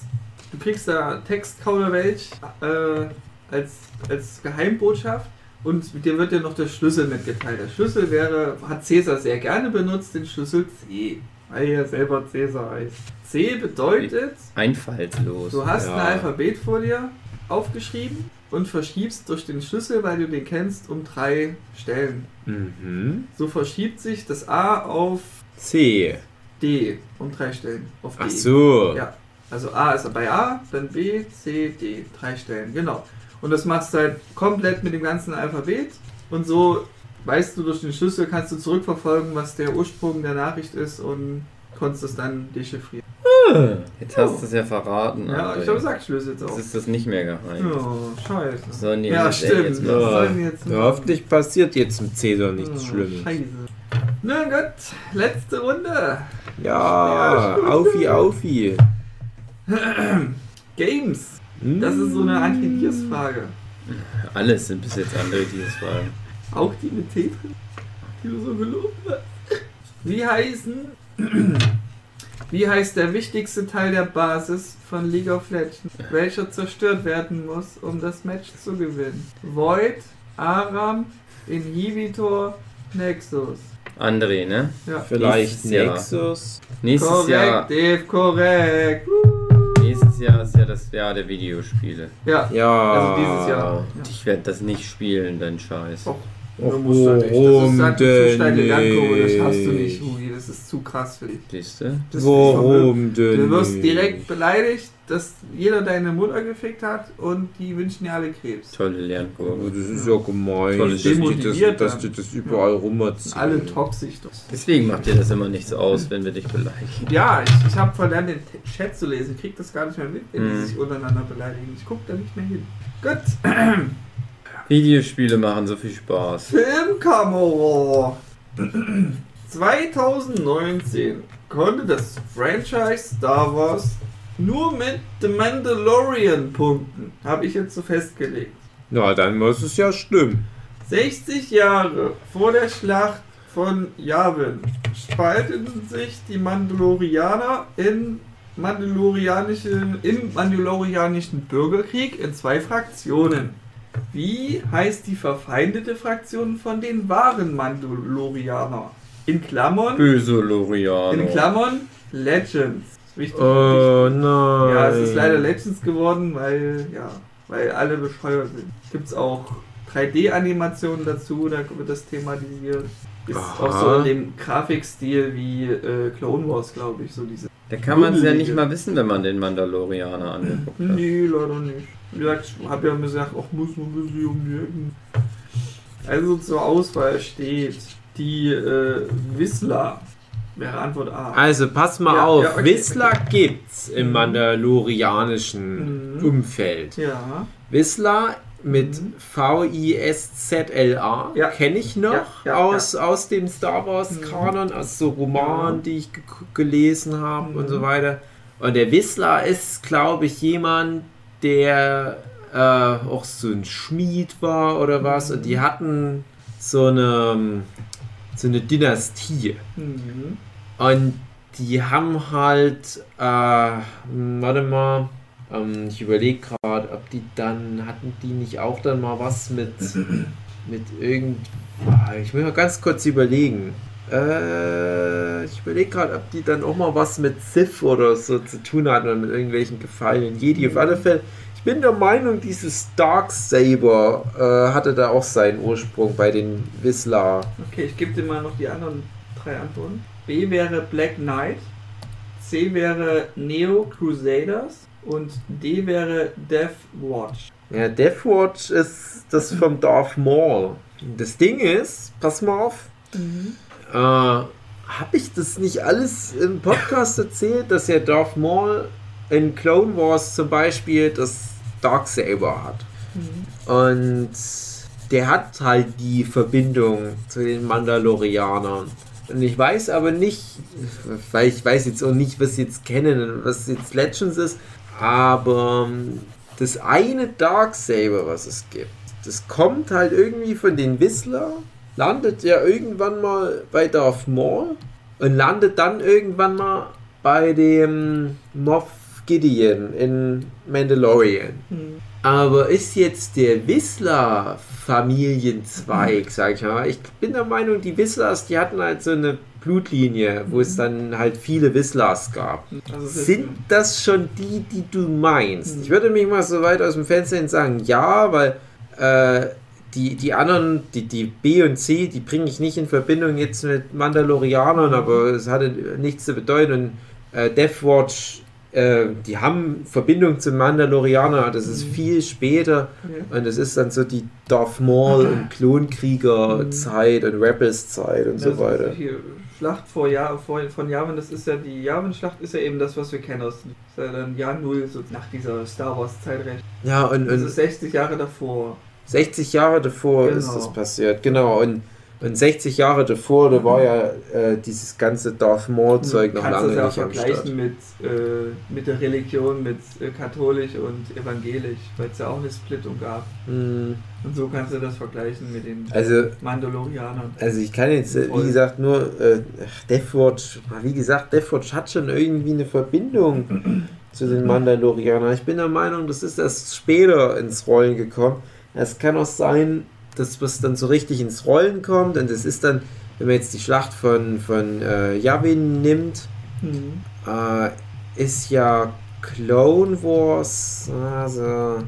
du kriegst da Textkauderwelsch äh, als, als Geheimbotschaft und mit dir wird dir noch der Schlüssel mitgeteilt. Der Schlüssel wäre, hat Cäsar sehr gerne benutzt, den Schlüssel C, weil er selber Cäsar heißt. C bedeutet, Einfallslos. du hast Ja. ein Alphabet vor dir aufgeschrieben und verschiebst durch den Schlüssel, weil du den kennst, um drei Stellen. Mhm. So verschiebt sich das A auf C. D um drei Stellen. Auf D. Ach so. Ja. Also A ist bei A, dann B, C, D. Drei Stellen, genau. Und das machst du halt komplett mit dem ganzen Alphabet. Und so weißt du durch den Schlüssel, kannst du zurückverfolgen, was der Ursprung der Nachricht ist und konntest es dann dechiffrieren. Jetzt hast du es ja verraten. Ja, ich habe gesagt, Schlüssel jetzt Jetzt auch. ist das nicht mehr geheim. Oh, scheiße. Sollen die Ja, der stimmt. jetzt Was machen? sollen jetzt Ja, hoffentlich passiert jetzt mit Cäsar nichts Oh, Schlimmes. Scheiße. Na gut, letzte Runde. Ja, aufi, aufi. *clears throat* Games. Das ist so eine Anti-Diers-Frage. Alles sind bis jetzt andere Dias-Fragen. Auch die mit T drin, die du so gelobt hast. Wie heißen. Wie heißt der wichtigste Teil der Basis von League of Legends, welcher zerstört werden muss, um das Match zu gewinnen? Void, Aram, Inhibitor, Nexus. André, ne? Ja. Vielleicht Nächstes Jahr. Nexus. Nächstes Jahr, Korrekt, Dave, korrekt. Jahr ist ja das Jahr der Videospiele. Ja, Ja. also dieses Jahr. Ja. Ich werde das nicht spielen, dein Scheiß. Och, Och, du musst da nicht. Das ist halt denn Lernkurve, das hast du nicht? nicht, Hugi. Das ist zu krass für dich. Siehst du? Das Warum denn? Du wirst direkt beleidigt, dass jeder deine Mutter gefickt hat und die wünschen dir alle Krebs. Tolle Lernkurve. das ist ja gemein, dass die, das, dass die das überall rumerzählen. Alle toxisch. doch. Deswegen macht dir das immer nichts aus, wenn wir dich beleidigen. Ja, ich, ich habe verlernt, den Chat zu lesen. Ich krieg das gar nicht mehr mit, wenn Mhm. die sich untereinander beleidigen. Ich guck da nicht mehr hin. Gut. Videospiele machen so viel Spaß. Filmkamera. 2019 konnte das Franchise Star Wars nur mit The Mandalorian punkten. Habe ich jetzt so festgelegt. Na, dann muss es ja stimmen. 60 Jahre vor der Schlacht von Yavin spalteten sich die Mandalorianer in Mandalorianischen, im Mandalorianischen Bürgerkrieg in zwei Fraktionen. Wie heißt die verfeindete Fraktion von den wahren Mandalorianer? In Klammern, Böse Loriano. in Klammern Legends. Wichtig. Oh nein. Ja, es ist leider Legends geworden, weil, ja, weil alle bescheuert sind. Gibt's auch 3D-Animationen dazu, da wird das thematisiert. Ist Aha. auch so in dem Grafikstil wie äh, Clone Wars, glaube ich, so diese. Da kann man es ja nicht mal wissen, wenn man den Mandalorianer angeguckt hat. Nee, leider nicht. Wie gesagt, ich habe ja gesagt, auch muss man ein bisschen um. Also zur Auswahl steht die äh, Whistler. Wäre Antwort A. Also pass mal Ja, auf, ja, okay, Whistler okay. gibt's im mandalorianischen Mhm. Umfeld. ja. Whistler mit Mhm. V-I-S-Z-L-A Ja. kenne ich noch aus, aus dem Star Wars Mhm. Kanon, aus so Romanen, die ich ge gelesen habe und Mhm. so weiter. Und der Whistler ist, glaube ich, jemand, der äh, auch so ein Schmied war oder was. Mhm. Und die hatten so eine, so eine Dynastie. Mhm. Und die haben halt, äh, warte mal, ähm, ich überlege gerade, ob die dann, hatten die nicht auch dann mal was mit, *clears throat* mit irgend, ah, ich will mal ganz kurz überlegen. Äh, ich überlege gerade, ob die dann auch mal was mit Sith oder so zu tun hatten oder mit irgendwelchen gefallenen Jedi. Auf alle Fälle, ich bin der Meinung, dieses Darksaber äh, hatte da auch seinen Ursprung bei den Whistler. Okay, ich gebe dir mal noch die anderen drei Antworten. B wäre Black Knight, C wäre Neo Crusaders und D wäre Death Watch. Ja, Deathwatch ist das vom Darth Maul. Das Ding ist, pass mal auf, äh, habe ich das nicht alles im Podcast erzählt, dass ja Darth Maul in Clone Wars zum Beispiel das Darksaber hat. Und der hat halt die Verbindung zu den Mandalorianern. Und ich weiß aber nicht, weil ich weiß jetzt auch nicht, was jetzt kennen was jetzt Legends ist, aber ähm, das eine Darksaber, was es gibt, das kommt halt irgendwie von den Whistler, landet ja irgendwann mal bei Darth Maul und landet dann irgendwann mal bei dem Moff Gideon in Mandalorian. Aber ist jetzt der Whistler Familienzweig, sag ich mal. Ich bin der Meinung, die Whistlers, die hatten halt so eine Blutlinie, wo es dann halt viele Whistlers gab. Also es ist- Sind das schon die, die du meinst? Ich würde mich mal so weit aus dem Fenster hin sagen, ja, weil äh, die, die anderen, die, die B und C, die bringe ich nicht in Verbindung jetzt mit Mandalorianern, aber es hatte nichts zu bedeuten. Und äh, Deathwatch, äh, die haben Verbindung zum Mandalorianer, das ist viel später. Okay. Und es ist dann so die Darth Maul und Klonkrieger-Zeit und Rebels-Zeit und so Also weiter. Die Schlacht vor Jahr, vor, von Yavin, das ist ja die Yavin-Schlacht, ist ja eben das, was wir kennen aus das ja dann Jahr Null, so nach dieser Star Wars-Zeitrechnung. Ja, und, Das und ist 60 Jahre davor. 60 Jahre davor Genau. ist das passiert, genau. Und Und 60 Jahre davor, da war ja äh, dieses ganze Darth Maul-Zeug noch lange das ja auch nicht am Start. vergleichen mit, äh, mit der Religion, mit äh, katholisch und evangelisch, weil es ja auch eine Splittung gab. Hm, Und so kannst du das vergleichen mit den Also, Mandalorianern. also ich kann jetzt, äh, wie gesagt, nur äh, Deathwatch, wie gesagt, Deathwatch hat schon irgendwie eine Verbindung *clears throat* zu den Mandalorianern. Ich bin der Meinung, das ist erst später ins Rollen gekommen. Es kann auch sein, dass was dann so richtig ins Rollen kommt und es ist dann, wenn man jetzt die Schlacht von, von äh, Yavin nimmt, Mhm. äh, ist ja Clone Wars also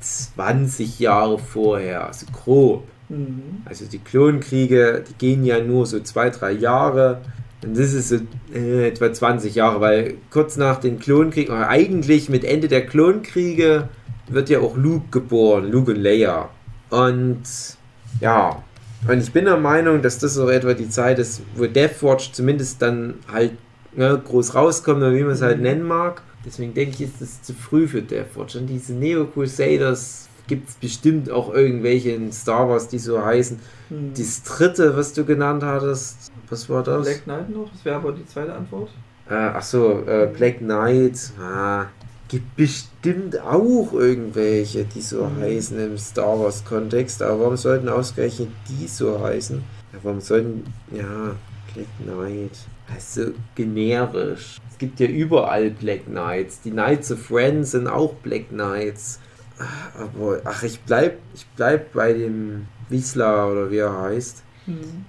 20 Jahre vorher, also grob. Mhm. Also die Klonkriege, die gehen ja nur so zwei, drei Jahre. Und das ist so äh, etwa 20 Jahre, weil kurz nach den Klonkriegen, eigentlich mit Ende der Klonkriege, wird ja auch Luke geboren, Luke und Leia. Und ja, und ich bin der Meinung, dass das so etwa die Zeit ist, wo Deathwatch zumindest dann halt ne, groß rauskommt, oder wie man es halt nennen mag. Deswegen denke ich, ist es zu früh für Deathwatch. Und diese Neo Crusaders gibt es bestimmt auch irgendwelche in Star Wars, die so heißen. Mhm. Das dritte, was du genannt hattest, was war das? Black Knight noch? Das wäre aber die zweite Antwort. Äh, ach so, äh, Black Knight. Ah, gibt bestimmt auch irgendwelche, die so Mhm. heißen im Star Wars Kontext. Aber warum sollten ausgerechnet die so heißen? Ja, warum sollten, ja, Black Knight. Also generisch. Es gibt ja überall Black Knights. Die Knights of Ren sind auch Black Knights. Aber, ach, ich bleib, ich bleib bei dem Wiesler oder wie er heißt. Mhm.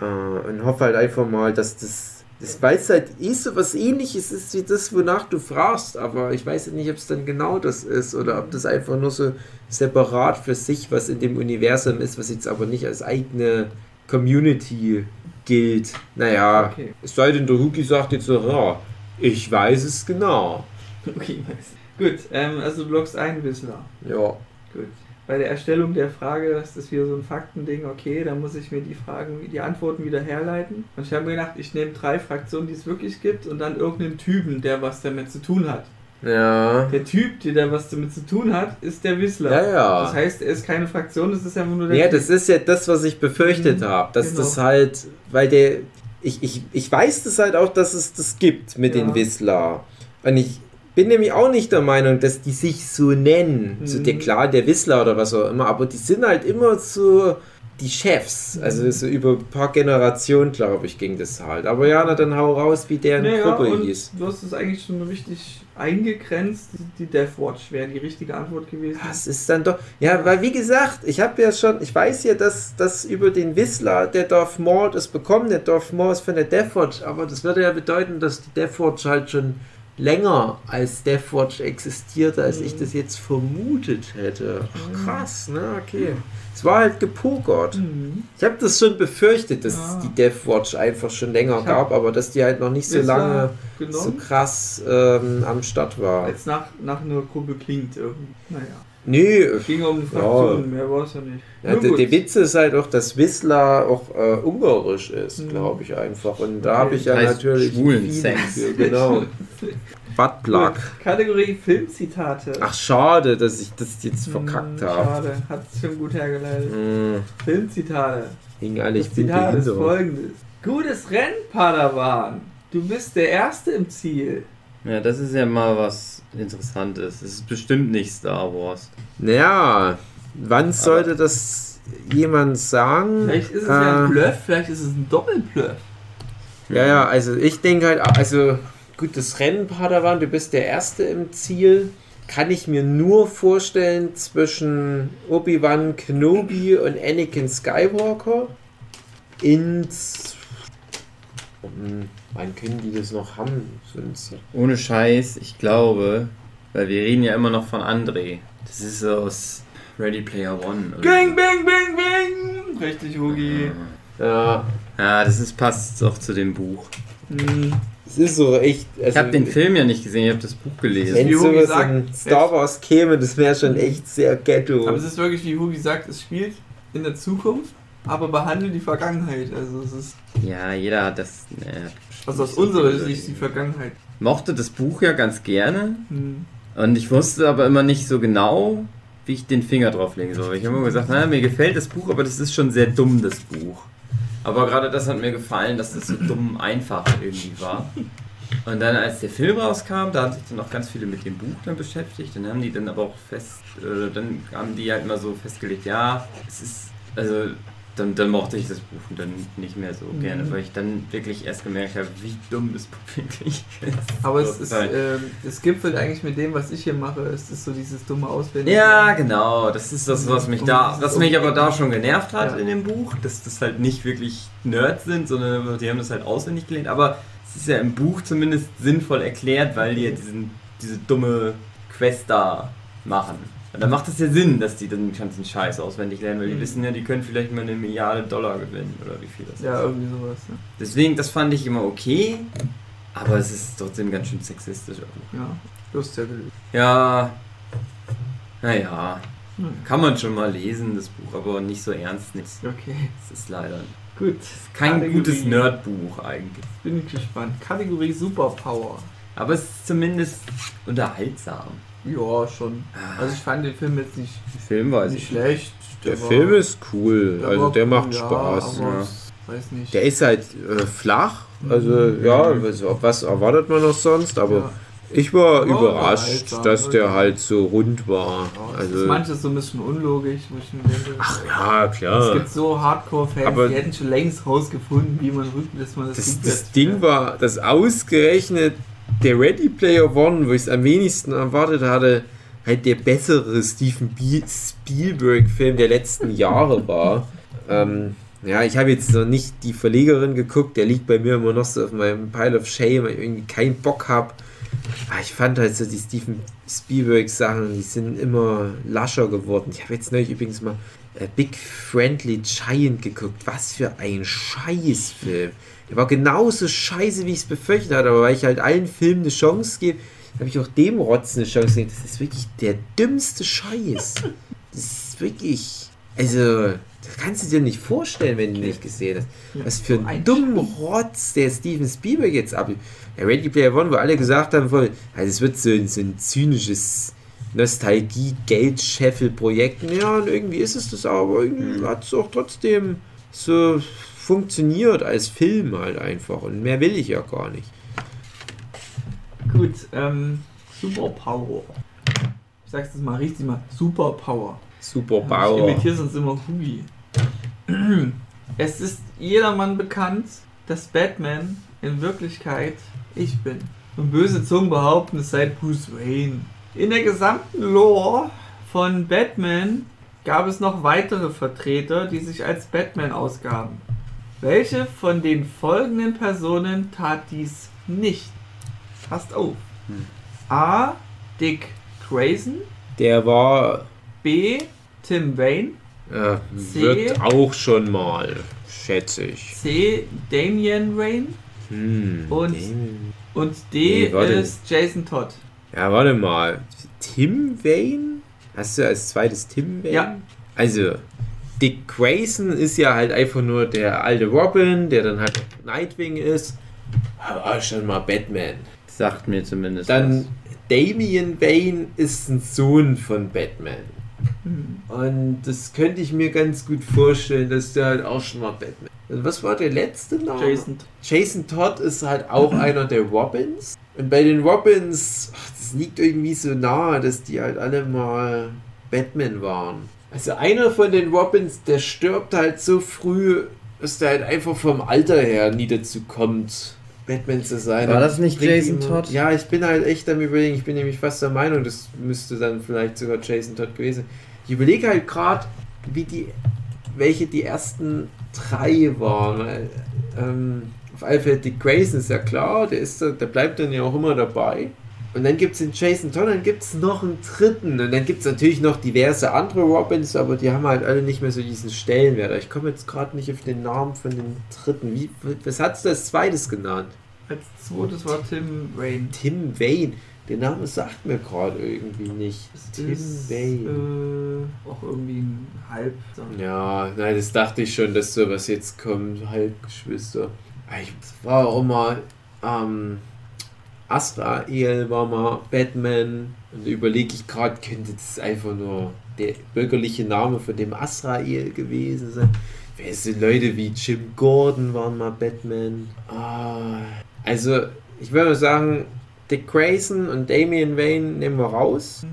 Äh, und hoffe halt einfach mal, dass das, das weiß halt eh so was ähnliches ist wie das, wonach du fragst, aber ich weiß ja nicht, ob es dann genau das ist oder ob das einfach nur so separat für sich was in dem Universum ist, was jetzt aber nicht als eigene Community gilt. Naja, Okay. es sei denn, der Huki sagt jetzt so, ja, ich weiß es genau. *laughs* Okay, nice. Gut, ähm, also du loggst ein, Wissler. Ja. Gut. Bei der Erstellung der Frage, das ist wieder so ein Faktending, okay, da muss ich mir die Fragen, die Antworten wieder herleiten. Und ich habe mir gedacht, ich nehme drei Fraktionen, die es wirklich gibt, und dann irgendeinen Typen, der was damit zu tun hat. Ja. Der Typ, der da was damit zu tun hat, ist der Wissler. Ja, ja. Das heißt, er ist keine Fraktion, das ist einfach nur der Ja, Typ. das ist ja das, was ich befürchtet Mhm, habe. Dass genau. das halt, weil der. Ich, ich, ich weiß das halt auch, dass es das gibt mit Ja. den Whistler. Und ich bin nämlich auch nicht der Meinung, dass die sich so nennen. So Mhm. der klar, der Whistler oder was auch immer, aber die sind halt immer so die Chefs. Mhm. Also so über ein paar Generationen, glaube ich, ging das halt. Aber ja, na dann hau raus, wie deren Naja, Gruppe und hieß. du hast es eigentlich schon richtig eingegrenzt. Die Deathwatch wäre die richtige Antwort gewesen. Das ist dann doch. Ja, weil wie gesagt, ich habe ja schon, ich weiß ja, dass das über den Whistler der Darth Maul das bekommen. Der Darth Maul ist von der Deathwatch, aber das würde ja bedeuten, dass die Deathwatch halt schon länger als Deathwatch existierte, als ich Mhm. das jetzt vermutet hätte. Ach, Mhm. krass, ne? Okay. Es war halt gepokert. Mhm. Ich habe das schon befürchtet, dass Ah. es die Deathwatch einfach schon länger gab, aber dass die halt noch nicht so lange so krass ähm, am Start war. Als nach, nach einer Gruppe klingt irgendwie. Naja. Nee, Es ging um eine Fraktion, mehr war es ja nicht. Ja, der, der Witz ist halt auch, dass Whistler auch äh, ungarisch ist, Mhm. glaube ich einfach. Und da Okay. habe ich ja Heißt natürlich schwulen Sex. für, genau. *laughs* Buttplug. Kategorie Filmzitate. Ach schade, dass ich das jetzt Hm, verkackt habe. Schade, hat es schon gut hergeleitet. Hm, Filmzitate. hing alle, ich Das bin Zitat ist folgendes. Gutes Rennen, Padawan. Du bist der Erste im Ziel. Ja, das ist ja mal was Interessantes. Es ist bestimmt nicht Star Wars. Naja, wann sollte das jemand sagen? Vielleicht ist es ja ein Äh, Bluff, vielleicht ist es ein Doppelbluff. Ja, ja, also ich denke halt, also gut, das Rennen Padawan, du bist der Erste im Ziel. Kann ich mir nur vorstellen zwischen Obi-Wan Kenobi und Anakin Skywalker. Ins. Wann können die das noch haben? Sonst- Ohne Scheiß, ich glaube, weil wir reden ja immer noch von André. Das ist so aus Ready Player One. oder Bing, bing, bing, bing. Richtig, Hugi. Ja, Ja, das ist, passt auch zu dem Buch. Hm. es ist so echt. Ich Also, habe den Film ja nicht gesehen, ich habe das Buch gelesen. Wenn Wie Hugi sowas sagt, in Star Wars käme, das wäre schon echt sehr ghetto. Aber es ist wirklich, wie Hugi sagt, es spielt in der Zukunft, aber behandelt die Vergangenheit. Also es ist, Ja, jeder hat das. äh, also aus unserer Sicht die Vergangenheit. mochte das Buch ja ganz gerne Hm. und ich wusste aber immer nicht so genau, wie ich den Finger drauflegen soll. Ich habe immer gesagt, naja, mir gefällt das Buch, aber das ist schon sehr dumm, das Buch. Aber gerade das hat mir gefallen, dass das so dumm einfach irgendwie war. Und dann, als der Film rauskam, da haben sich dann auch ganz viele mit dem Buch dann beschäftigt. Dann haben die dann aber auch fest, äh, dann haben die halt mal so festgelegt, ja, es ist, also dann, dann mochte ich das Buch dann nicht mehr so Mhm. gerne, weil ich dann wirklich erst gemerkt habe, wie dumm das Buch wirklich ist. Aber es ist, ähm, es gipfelt eigentlich mit dem, was ich hier mache. Es ist so dieses dumme Auswendig. Ja, genau. Das ist das, was mich da, was mich aber da schon genervt hat Ja. in dem Buch, dass das halt nicht wirklich Nerds sind, sondern die haben das halt auswendig gelernt. Aber es ist ja im Buch zumindest sinnvoll erklärt, weil die ja diesen, diese dumme Quest da machen. Und dann macht es ja Sinn, dass die den ganzen Scheiß auswendig lernen, weil die Mhm. wissen ja, die können vielleicht mal eine Milliarde Dollar gewinnen oder wie viel das Ja, ist. irgendwie sowas. Ne? Deswegen, das fand ich immer okay, aber es ist trotzdem ganz schön sexistisch. auch. Ja, hast ja. Ja, naja. Hm. Kann man schon mal lesen, das Buch, aber nicht so ernst nicht. Okay, Es ist leider gut. kein Kategorie. gutes Nerdbuch eigentlich. Bin ich gespannt. Kategorie Superpower. Aber es ist zumindest unterhaltsam. Ja, schon. Also ich fand den Film jetzt nicht, Der Film weiß nicht schlecht. Der war- Film ist cool, also war der cool, macht ja, Spaß. Ja. weiß nicht. Der ist halt äh, flach, also ja, was, was erwartet man noch sonst, aber ja. ich war Ja, überrascht, unterhaltsam, dass der ja. halt so rund war. Es Also, manches so ein bisschen unlogisch, wo ich mir denke. ach ja, Es klar. gibt so Hardcore-Fans, die hätten schon längst rausgefunden, wie man rück, dass man das, Das, das Ding war, dass ausgerechnet der Ready Player One, wo ich es am wenigsten erwartet hatte, halt der bessere Steven Spielberg-Film der letzten *laughs* Jahre war. Ähm, ja, ich habe jetzt noch nicht die Verlegerin geguckt, der liegt bei mir immer noch so auf meinem Pile of Shame, weil ich irgendwie keinen Bock habe. Aber ich fand halt so die Steven Spielberg-Sachen, die sind immer lascher geworden. Ich habe jetzt neulich übrigens mal äh, Big Friendly Giant geguckt. Was für ein Scheißfilm. Der war genauso scheiße, wie ich es befürchtet hatte, aber weil ich halt allen Filmen eine Chance gebe, habe ich auch dem Rotz eine Chance gegeben. Das ist wirklich der dümmste Scheiß. Das ist wirklich. Also, das kannst du dir nicht vorstellen, wenn du nicht gesehen hast. Was für ein ein dummen Rotz der Steven Spielberg jetzt ab. Der Ready Player One, wo alle gesagt haben, voll, also es wird so ein, so ein zynisches Nostalgie-Geldscheffel-Projekt. Ja, und irgendwie ist es das auch, aber irgendwie hat es auch trotzdem so funktioniert als Film halt einfach. Und mehr will ich ja gar nicht. Gut, ähm, Superpower. Ich sag's jetzt mal richtig mal, Superpower. Super Ich imitiere sonst immer Hugi. *clears throat* Es ist jedermann bekannt, dass Batman in Wirklichkeit ich bin. Und böse Zungen behaupten, es sei Bruce Wayne. In der gesamten Lore von Batman gab es noch weitere Vertreter, die sich als Batman ausgaben. Welche von den folgenden Personen tat dies nicht? Passt auf. A. Dick Grayson. Der war, B. Tim Wayne. äh, C. wird auch schon mal, schätze ich. C. Damian Wayne. Hm, Und- Und D. Nee, ist Jason Todd. Ja, warte mal. Tim Wayne? Hast du als zweites Tim Wayne? Ja. Also, Dick Grayson ist ja halt einfach nur der alte Robin, der dann halt Nightwing ist. Aber schon mal Batman. Sagt mir zumindest. Dann Damian Wayne ist ein Sohn von Batman. Hm. Und das könnte ich mir ganz gut vorstellen, dass der halt auch schon mal Batman. Und was war der letzte Name? Jason. Jason Todd ist halt auch *laughs* einer der Robins. Und bei den Robins, ach, das liegt irgendwie so nahe, dass die halt alle mal Batman waren. Also einer von den Robins, der stirbt halt so früh, dass der halt einfach vom Alter her nie dazu kommt, Batman zu sein. War das nicht Jason Todd? Ja, ich bin halt echt am überlegen. Ich bin nämlich fast der Meinung, das müsste dann vielleicht sogar Jason Todd gewesen. Ich überlege halt gerade, wie die, welche die ersten drei waren. Ähm, auf alle Fälle Dick Grayson ist ja klar, der, ist, da- der bleibt dann ja auch immer dabei. Und dann gibt es den Jason Todd, dann gibt es noch einen dritten. Und dann gibt es natürlich noch diverse andere Robins, aber die haben halt alle nicht mehr so diesen Stellenwert. Ich komme jetzt gerade nicht auf den Namen von dem dritten. Wie, was hast du als zweites genannt? Als zweites war Tim Wayne. Tim Wayne. Der Name sagt mir gerade irgendwie nicht. Das Tim ist, Wayne. Äh, auch irgendwie ein Halb. Ja, nein, das dachte ich schon, dass sowas jetzt kommt. Halbgeschwister. Ich war auch mal. Ähm, Azrael war mal Batman. Und da überlege ich gerade, könnte das einfach nur der bürgerliche Name von dem Azrael gewesen sein. Wer sind Leute wie Jim Gordon waren mal Batman. Ah, also, ich würde mal sagen, Dick Grayson und Damian Wayne nehmen wir raus.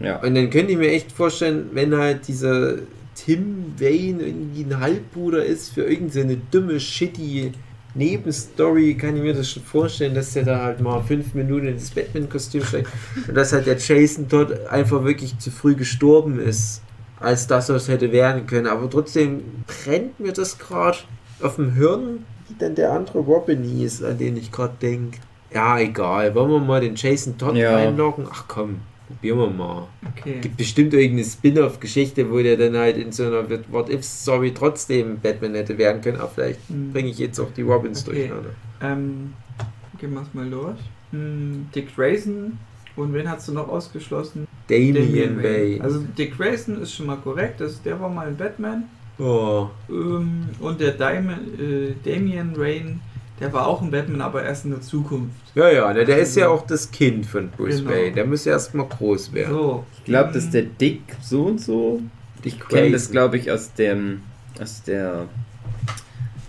Ja. Und dann könnte ich mir echt vorstellen, wenn halt dieser Tim Wayne irgendwie ein Halbbruder ist für irgendeine so dumme, shitty Nebenstory, kann ich mir das schon vorstellen, dass der da halt mal fünf Minuten ins Batman-Kostüm steigt und dass halt der Jason dort einfach wirklich zu früh gestorben ist, als dass er es hätte werden können. Aber trotzdem brennt mir das gerade auf dem Hirn, wie denn der andere Robin hieß, an den ich gerade denke. Ja, egal. Wollen wir mal den Jason Todd Ja. einloggen? Ach komm, probieren wir mal. Okay. Gibt bestimmt irgendeine Spin-off-Geschichte, wo der dann halt in so einer What-If-Story trotzdem Batman hätte werden können. Aber vielleicht Hm. bringe ich jetzt auch die Robins Okay. durcheinander. Ähm, gehen wir es mal durch. Hm, Dick Grayson. Und wen hast du noch ausgeschlossen? Damian Wayne. Also Dick Grayson ist schon mal korrekt, das, der war mal ein Batman. oh. Ähm, und der Diamond, äh, Damian Wayne, der war auch ein Batman, aber erst in der Zukunft. Ja, ja, ne, der ist ja auch das Kind von Bruce Genau. Wayne. Der muss ja erstmal groß werden. So. Ich glaube, dass der Dick so und so. Ich kenne das, glaube ich, aus dem aus der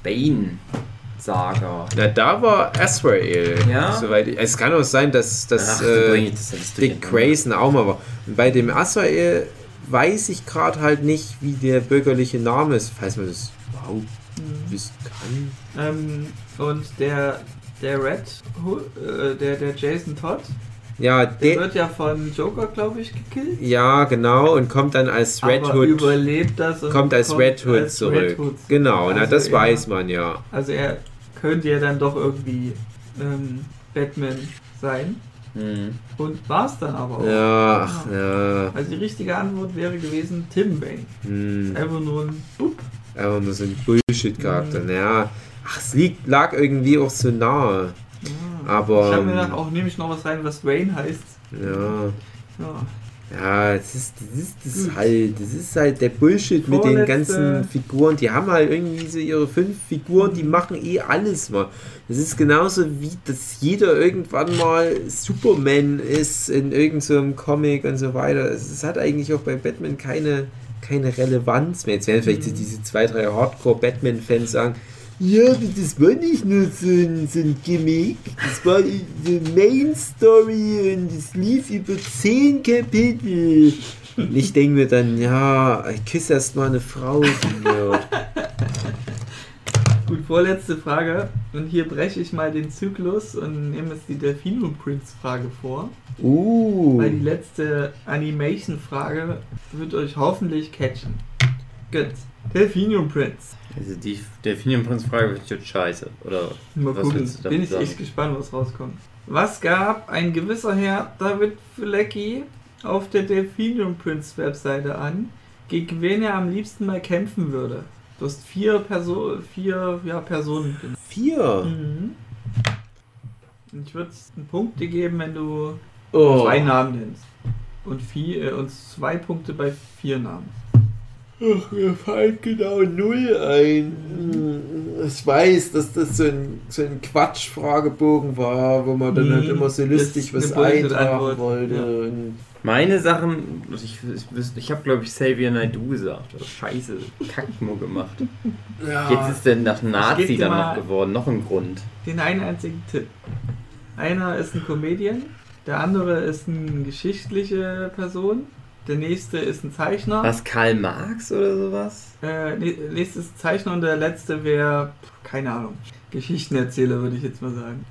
Bane-Saga. Na, da war Azrael. Ja? Soweit ich, es kann auch sein, dass, dass Ach, äh, das Dick. Grayson auch mal war. Und bei dem Azrael weiß ich gerade halt nicht, wie der bürgerliche Name ist, falls man das überhaupt Hm. wissen kann. Ähm, und der, der Red, Hood, äh, der, der Jason Todd, Ja, der der, wird ja von Joker, glaube ich, gekillt. ja, genau, und kommt dann als Red aber Hood. überlebt das und kommt als Red Hood als zurück. Red Hood. Genau, na, Also das er- weiß man ja. Also er könnte ja dann doch irgendwie ähm, Batman sein. Hm. Und war es dann aber auch. Ja, ach, ja. Also die richtige Antwort wäre gewesen Tim Wayne. Hm, Einfach nur ein Bub. einfach nur so ein Bullshit-Charakter. Mhm. Naja, ach, es liegt, lag irgendwie auch so nahe. Ja. Aber, ich habe mir ähm, gedacht, auch nehme ich noch was rein, was Wayne heißt. Ja, Ja. ja, das ist, das ist das halt, das ist halt der Bullshit mit den Vorletzte- ganzen Figuren. Die haben halt irgendwie so ihre fünf Figuren, die machen eh alles mal. Das ist genauso wie, dass jeder irgendwann mal Superman ist in irgendeinem so Comic und so weiter. Es hat eigentlich auch bei Batman keine, keine Relevanz mehr. Jetzt werden vielleicht Mhm. diese zwei, drei Hardcore-Batman-Fans sagen, ja, das war nicht nur so ein, so ein Gimmick, das war die Main Story und es lief über zehn Kapitel. Und ich denke mir dann, ja, ich küsse erst mal eine Frau. Gut, vorletzte Frage. Und hier breche ich mal den Zyklus und nehme jetzt die Delfino Prince Frage vor. Uh, Weil die letzte Animation-Frage wird euch hoffentlich catchen. Gut. Delfino Prince. Also die Delfinienprinz-Frage wird jetzt scheiße. Oder Mal Was gucken. du Bin ich sagen? echt gespannt, was rauskommt. Was gab ein gewisser Herr David Flecki auf der Delphinium Prince Webseite an, gegen wen er am liebsten mal kämpfen würde? Du hast vier, Perso vier ja, Personen. vier. Mhm. Ich würde einen Punkt dir geben, wenn du Oh. zwei Namen nennst. Und, vier, äh, und zwei Punkte bei vier Namen. Ach, mir fällt genau null ein. Ich weiß, dass das so ein, so ein Quatsch-Fragebogen war, wo man dann halt Mhm. immer so lustig Das was eintragen wollte. Ja. Und Meine Sachen, ich, ich, ich habe glaube ich Xavier Naidoo gesagt. Oder Scheiße, Kackmo gemacht. ja, Jetzt ist der nach Nazi dann noch geworden. Noch ein Grund. Den einen einzigen Tipp. Einer ist ein Comedian, der andere ist eine geschichtliche Person, der nächste ist ein Zeichner. Was, Karl Marx oder sowas? Äh, nächste ist ein Zeichner und der letzte wäre, keine Ahnung, Geschichtenerzähler, würde ich jetzt mal sagen.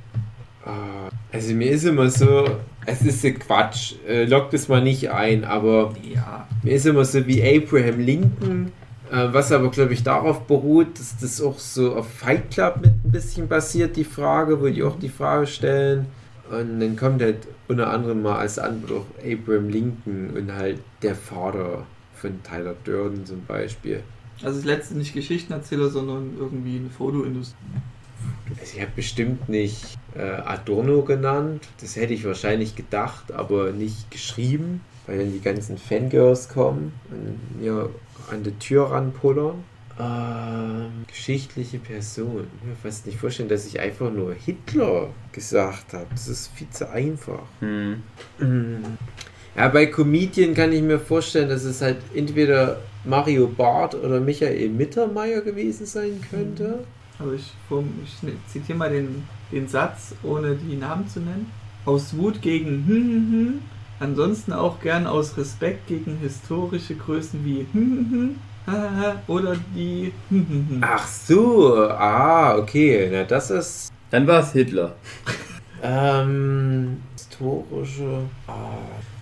Ah, Also mir ist immer so, es ist Quatsch, äh, lockt es mal nicht ein, aber Ja. mir ist immer so wie Abraham Lincoln, äh, was aber glaube ich darauf beruht, dass das auch so auf Fight Club mit ein bisschen basiert, die Frage, wo die auch die Frage stellen. Und dann kommt halt unter anderem mal als Antwort auch Abraham Lincoln und halt der Vater von Tyler Durden zum Beispiel. Also das letzte nicht Geschichtenerzähler, sondern irgendwie eine Fotoindustrie. Also ich habe bestimmt nicht äh, Adorno genannt. Das hätte ich wahrscheinlich gedacht, aber nicht geschrieben, weil dann die ganzen Fangirls kommen und mir an die Tür ranpullern. Ähm, geschichtliche Person. Ich kann mir fast nicht vorstellen, dass ich einfach nur Hitler gesagt habe. Das ist viel zu einfach. Hm. Mm. Ja, bei Comedian kann ich mir vorstellen, dass es halt entweder Mario Barth oder Michael Mittermeier gewesen sein könnte. Also ich, ich ne- zitiere mal den, den Satz, ohne die Namen zu nennen. Aus Wut gegen hm, hm, hm. Ansonsten auch gern aus Respekt gegen historische Größen wie hm, hm, hm, *laughs* oder die. *laughs* Ach so, ah, okay. Na, das ist Dann war es Hitler. ähm, historische. Ah.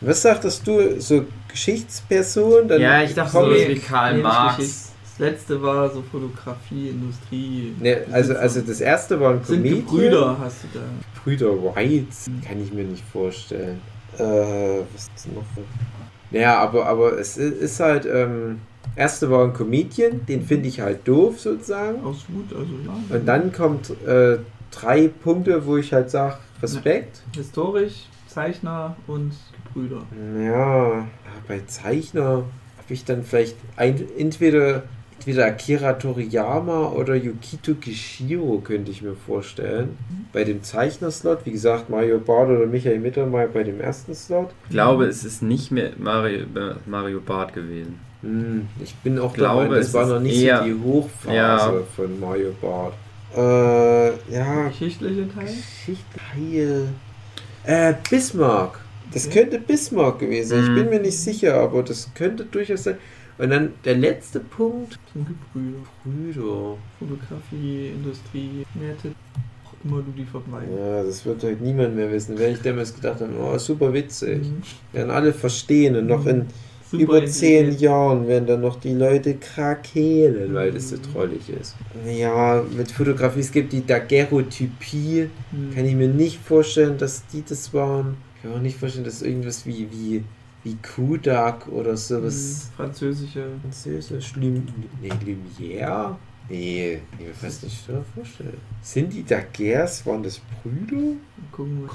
Was sagtest du? So Geschichtsperson? Dann Ja, ich dachte komm so ich- wie Karl Nee, Marx. Das letzte war so Fotografie, Industrie. Ne, also, also das erste war ein sind Comedian. Brüder, hast du da. Brüder White. Kann ich mir nicht vorstellen. Äh, was ist noch? Naja, aber, aber es ist halt, ähm, erste war ein Comedian, den finde ich halt doof sozusagen. Aus Wut, also ja. Und dann kommt äh, drei Punkte, wo ich halt sage, Respekt. Historisch, Zeichner und Gebrüder. Ja, ja, bei Zeichner habe ich dann vielleicht ein, entweder, entweder Akira Toriyama oder Yukito Kishiro, könnte ich mir vorstellen. Bei dem Zeichnerslot, wie gesagt, Mario Barth oder Michael Mittermeier bei dem ersten Slot. Ich glaube, es ist nicht mehr Mario, äh, Mario Barth gewesen. Hm, ich bin auch glaube, dabei, das es war noch nicht eher- so die Hochphase Ja. von Mario Barth. Äh, ja, Geschichtliche Teil? Geschichte heil. Äh, Bismarck. Das Okay. könnte Bismarck gewesen sein. Ich Mhm. bin mir nicht sicher, aber das könnte durchaus sein. Und dann der letzte Punkt. Sind Gebrüder. Brüder. Fotografie, Industrie, Werte. Auch immer du die vermeiden. Ja, das wird heute niemand mehr wissen. Wenn ich damals gedacht habe, oh, super witzig. Mhm. Werden alle verstehen und noch in Super über zehn. Jahren werden dann noch die Leute krakehlen, weil das so Mhm. trollig ist. Ja, mit Fotografie, es gibt die Daguerreotypie. Mhm. Kann ich mir nicht vorstellen, dass die das waren. Ich kann mir auch nicht vorstellen, dass irgendwas wie, wie, wie Kudak oder sowas. Mhm. Französische. Französisch, Lim, nee, Lumière? Nee, ich mir fast nicht vorstellen. Sind die Daguerres, waren das Brüder? Gucken wir.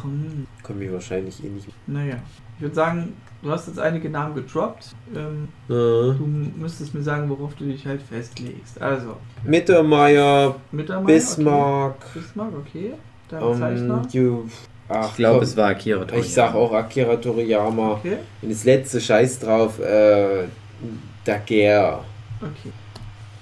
Kommen wir wahrscheinlich eh nicht. Naja. Ich würde sagen, du hast jetzt einige Namen gedroppt. Ähm, Äh, du müsstest mir sagen, worauf du dich halt festlegst. Also, Mittermeier, Mittermeier. Bismarck, Okay. Bismarck, okay. Dann ähm, Zeichner. Ju- ach, Ich glaube, es war Akira Toriyama. Ich sag auch Akira Toriyama. Okay. Und das letzte Scheiß drauf, äh, Daguerre. Okay.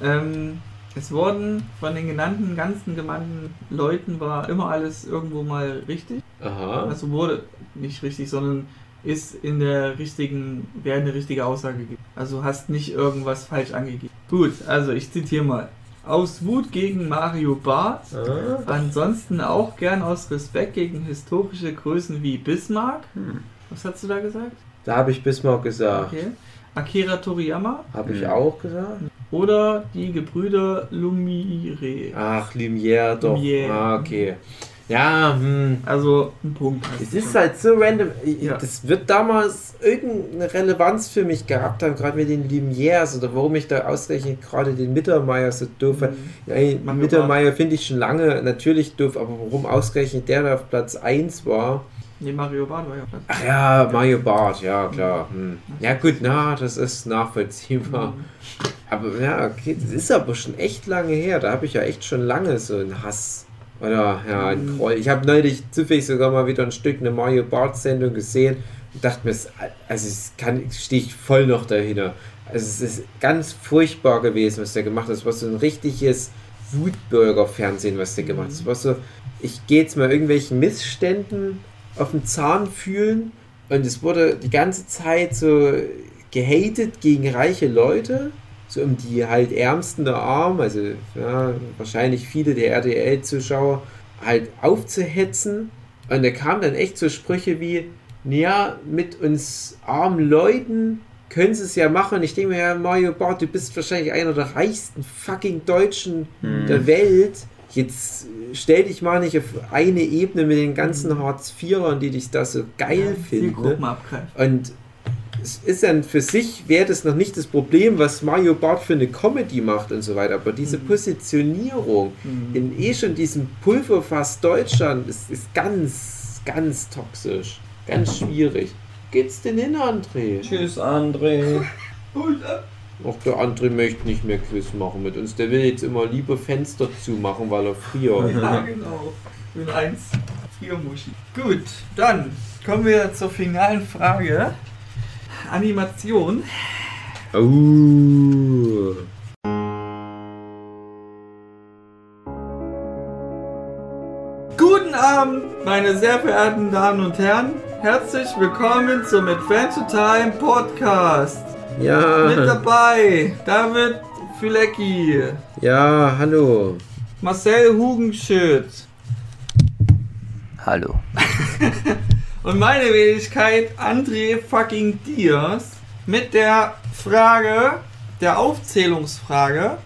Ähm, es wurden von den genannten ganzen gemannten Leuten war immer alles irgendwo mal richtig. Aha. Also wurde nicht richtig, sondern ist in der richtigen, wäre eine richtige Aussage gegeben. Also hast nicht irgendwas falsch angegeben. Gut, also ich zitiere mal. Aus Wut gegen Mario Barth, Ah. ansonsten auch gern aus Respekt gegen historische Größen wie Bismarck. Hm. Was hast du da gesagt? Da habe ich Bismarck gesagt. Okay. Akira Toriyama Habe ich Hm. auch gesagt? oder die Gebrüder Lumire. Ach, Lumière doch. Lumière. Ah, okay. Ja, hm. Also ein Punkt. Es ist schon. halt so random. Ja. Das wird damals irgendeine Relevanz für mich gehabt haben, gerade mit den Lumières oder warum ich da ausgerechnet gerade den Mittermeier so doof. Mhm. Ja, Mittermeier finde ich schon lange natürlich doof, aber warum ausgerechnet der da auf Platz 1 war? Nee, Mario Barth war ja Platz. Ach ja, Mario Barth, ja klar. Hm. Ja gut, na, das ist nachvollziehbar. Mhm. Aber ja, okay, das ist aber schon echt lange her. Da habe ich ja echt schon lange so einen Hass. Oder ja, einen Mhm. Groll. Ich habe neulich zufällig sogar mal wieder ein Stück eine Mario Bart Sendung gesehen und dachte mir, es- also es kann, stehe ich voll noch dahinter. Also es ist ganz furchtbar gewesen, was der gemacht hat. Es war so ein richtiges Wutbürger-Fernsehen, was der gemacht hat. Es war so, ich gehe jetzt mal irgendwelchen Missständen auf den Zahn fühlen und es wurde die ganze Zeit so gehatet gegen reiche Leute, so um die halt Ärmsten der Armen, also ja, wahrscheinlich viele der RTL-Zuschauer, halt aufzuhetzen. Und da kamen dann echt so Sprüche wie, ja, mit uns armen Leuten können sie es ja machen. Ich denke mir, ja, Mario Barth, du bist wahrscheinlich einer der reichsten fucking Deutschen Hm. der Welt. Jetzt äh, stell dich mal nicht auf eine Ebene mit den ganzen Hartz-IVern, die dich da so geil finden. Ne? Zielgruppen abgreifen. Und es ist dann für sich, wäre das noch nicht das Problem, was Mario Barth für eine Comedy macht und so weiter. Aber diese Mhm. Positionierung Mhm. in eh schon diesem Pulverfass Deutschland ist, ist ganz, ganz toxisch. Ganz schwierig. Geht's denn hin, André? Tschüss, André. *laughs* Auch der andere möchte nicht mehr Quiz machen mit uns. Der will jetzt immer lieber Fenster zumachen, weil er friert. Ja, genau. Ich bin eins, vier Muschi. Gut, dann kommen wir zur finalen Frage. Animation. Oh. Guten Abend, meine sehr verehrten Damen und Herren. Herzlich willkommen zum Adventure Time Podcast. Mit Ja, dabei David Fülecki, ja, hallo. Marcel Hugenschütt Hallo. *laughs* und meine Wenigkeit André fucking Diaz mit der Frage, der Aufzählungsfrage.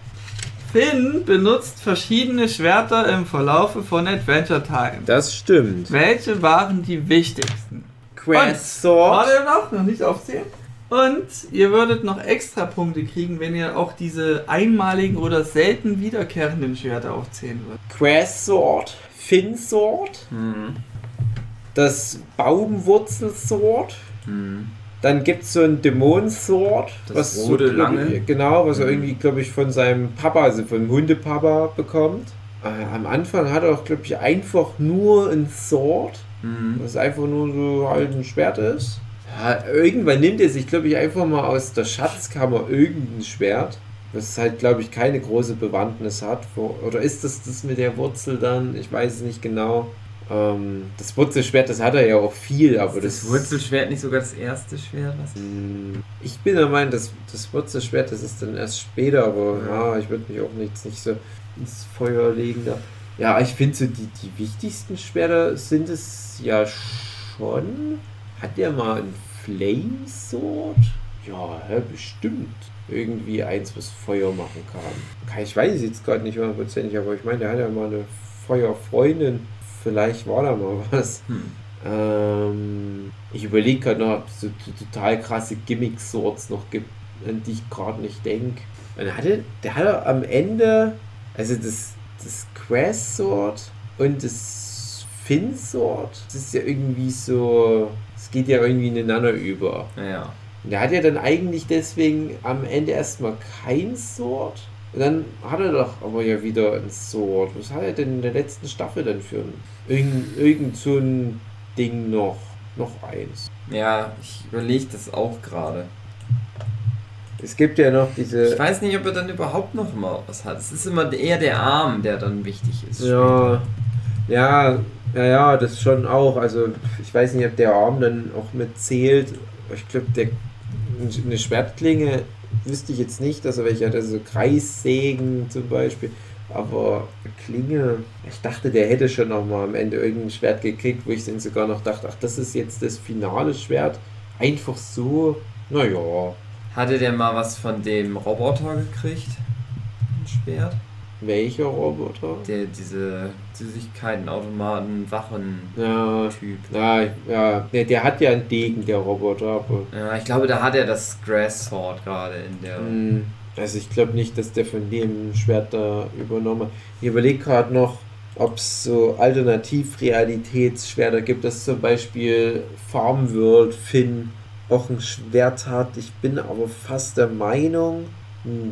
Finn benutzt verschiedene Schwerter im Verlaufe von Adventure Time. Das stimmt. Welche waren die wichtigsten? Quest Warte Sword. noch, noch nicht aufzählen. Und ihr würdet noch extra Punkte kriegen, wenn ihr auch diese einmaligen oder selten wiederkehrenden Schwerter aufzählen würdet. Quest Sword. Fin Sword. Hm. Das Baumwurzel Sword. Hm. Dann gibt es so ein Dämon Sword. Das so, rote, glaub lange. Genau, was er Mhm. irgendwie, glaube ich, von seinem Papa, also vom Hundepapa bekommt. Äh, am Anfang hat er auch, glaube ich, einfach nur ein Sword. Hm. Was einfach nur so halt ein Schwert ist. Ja, irgendwann nimmt er sich, glaube ich, einfach mal aus der Schatzkammer irgendein Schwert. Was halt, glaube ich, keine große Bewandtnis hat. Oder ist das das mit der Wurzel dann? Ich weiß es nicht genau. Ähm, das Wurzelschwert, das hat er ja auch viel, aber Das das, Wurzelschwert nicht sogar das erste Schwert? Was? Hm, Ich bin der Meinung, das, das Wurzelschwert, das ist dann erst später, aber ja, ich würde mich auch nicht, nicht so ins Feuer legen da. Ja, ich finde so, die, die wichtigsten Schwerter sind es ja schon. Hat der mal ein Flame Sword? Ja, hä, bestimmt. Irgendwie eins, was Feuer machen kann. Ich weiß jetzt gerade nicht hundertprozentig, aber ich meine, der hat ja mal eine Feuerfreundin. Vielleicht war da mal was. Hm. Ähm, ich überlege gerade noch, ob es so total krasse Gimmick-Swords noch gibt, an die ich gerade nicht denke. Der hatte, der hatte am Ende, also das, das Quest Sword und das Fin Sword, das ist ja irgendwie so, es geht ja irgendwie ineinander über. Ja. Und der hat ja dann eigentlich deswegen am Ende erstmal kein Sword. Und dann hat er doch aber ja wieder ein Sword. Was hat er denn in der letzten Staffel denn für ein. Irgend, irgend so ein Ding noch? Noch eins. Ja, ich überlege das auch gerade. Es gibt ja noch diese. Ich weiß nicht, ob er dann überhaupt noch mal was hat. Es ist immer eher der Arm, der dann wichtig ist. Ja, ja, ja, ja, das schon auch. Also ich weiß nicht, ob der Arm dann auch mit zählt. Ich glaube, der eine Schwertklinge wüsste ich jetzt nicht, dass er welche hat, also so Kreissägen zum Beispiel. Aber Klinge, ich dachte, der hätte schon noch mal am Ende irgendein Schwert gekriegt, wo ich dann sogar noch dachte, ach, das ist jetzt das finale Schwert. Einfach so, naja, Hatte der mal was von dem Roboter gekriegt? Ein Schwert? Welcher Roboter? Der diese Süßigkeiten, Automaten, Wachen-Typ. Ja, ja, ja, der, der hat ja einen Degen, der Roboter, aber Ja, ich glaube, da hat er das Grass Sword gerade in der. Hm, Also ich glaube nicht, dass der von dem Schwert da übernommen hat. Ich überlege gerade noch, ob es so Alternativrealitätsschwerter gibt, dass zum Beispiel Farmworld Finn auch ein Schwert hat. Ich bin aber fast der Meinung,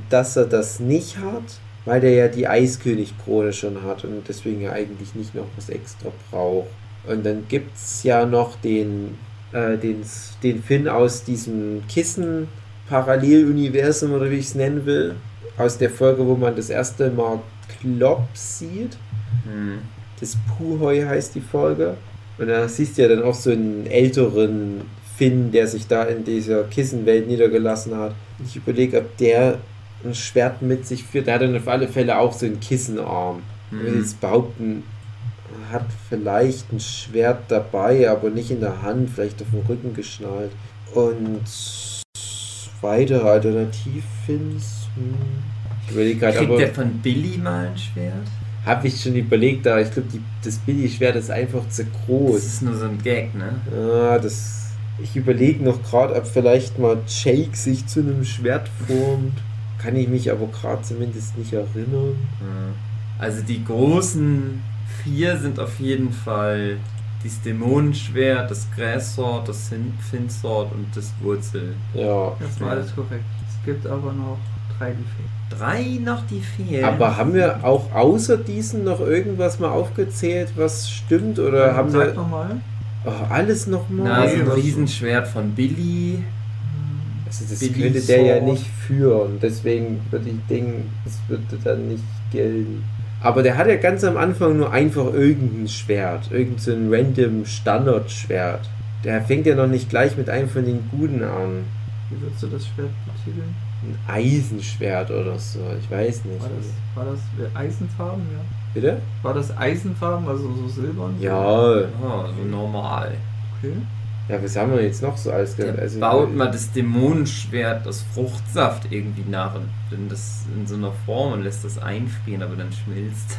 dass er das nicht hat, weil der ja die Eiskönig-Krone schon hat und deswegen ja eigentlich nicht noch was extra braucht. Und dann gibt es ja noch den, äh, den, den Finn aus diesem Kissen Paralleluniversum oder wie ich es nennen will. Aus der Folge, wo man das erste Mal Klopp sieht. Hm. Das Puhoi heißt die Folge. Und da siehst du ja dann auch so einen älteren Finn, der sich da in dieser Kissenwelt niedergelassen hat. Ich überlege, ob der ein Schwert mit sich führt. Der hat dann auf alle Fälle auch so einen Kissenarm. Ich würde jetzt behaupten, er hat vielleicht ein Schwert dabei, aber nicht in der Hand, vielleicht auf dem Rücken geschnallt. Und weitere Alternativfins. Hm. Ich überlege gerade, Kriegt aber der von Billy mal ein Schwert? habe ich schon überlegt, aber ich glaube, das Billy-Schwert ist einfach zu Das groß. ist nur so ein Gag, ne? Ja, das. Ich überlege noch gerade, ob vielleicht mal Jake sich zu einem Schwert formt. Kann ich mich aber gerade zumindest nicht erinnern. Ja. Also die großen vier sind auf jeden Fall das Dämonenschwert, das Grass Sword, das Fin- Fin Sword und das Wurzel. Ja. Das war alles korrekt. gibt aber noch drei, die fehlen. Drei noch, die fehlen. Aber haben wir auch außer diesen noch irgendwas mal aufgezählt, was stimmt? Oder haben Sag wir nochmal. oh, alles nochmal? Na, so ein Riesenschwert von Billy. Also das Billy könnte der ja Sword. nicht führen, deswegen würde ich denken, das würde dann nicht gelten. Aber der hat ja ganz am Anfang nur einfach irgendein Schwert, irgendein random Standardschwert. Der fängt ja noch nicht gleich mit einem von den Guten an. Wie würdest du das Schwert betiteln? Ein Eisenschwert oder so, ich weiß nicht. War das, war das Eisenfarben, ja? Bitte? War das Eisenfarben, also so silbern? Ja, so normal. Okay. Ja, was haben wir jetzt noch so alles? Der also, baut mal das Dämonenschwert aus Fruchtsaft irgendwie nach und dann das in so einer Form und lässt das einfrieren, aber dann schmilzt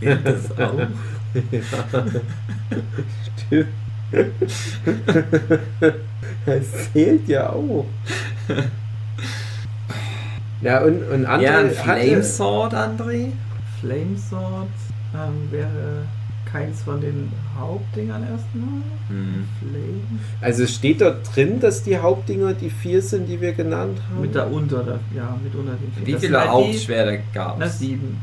*laughs* das. Auch? *laughs* Stimmt. *laughs* das zählt ja auch. Ja, und, und andere Ja, ein Flamesword, André? Flamesword ähm, wäre keins von den Hauptdingern erstmal. Hm. Flame. Also steht da drin, dass die Hauptdinger die vier sind, die wir genannt haben? Mit da unter, da, ja, mit unter den vier. Wie Das viele halt Hauptschwerter gab Na, es? sieben.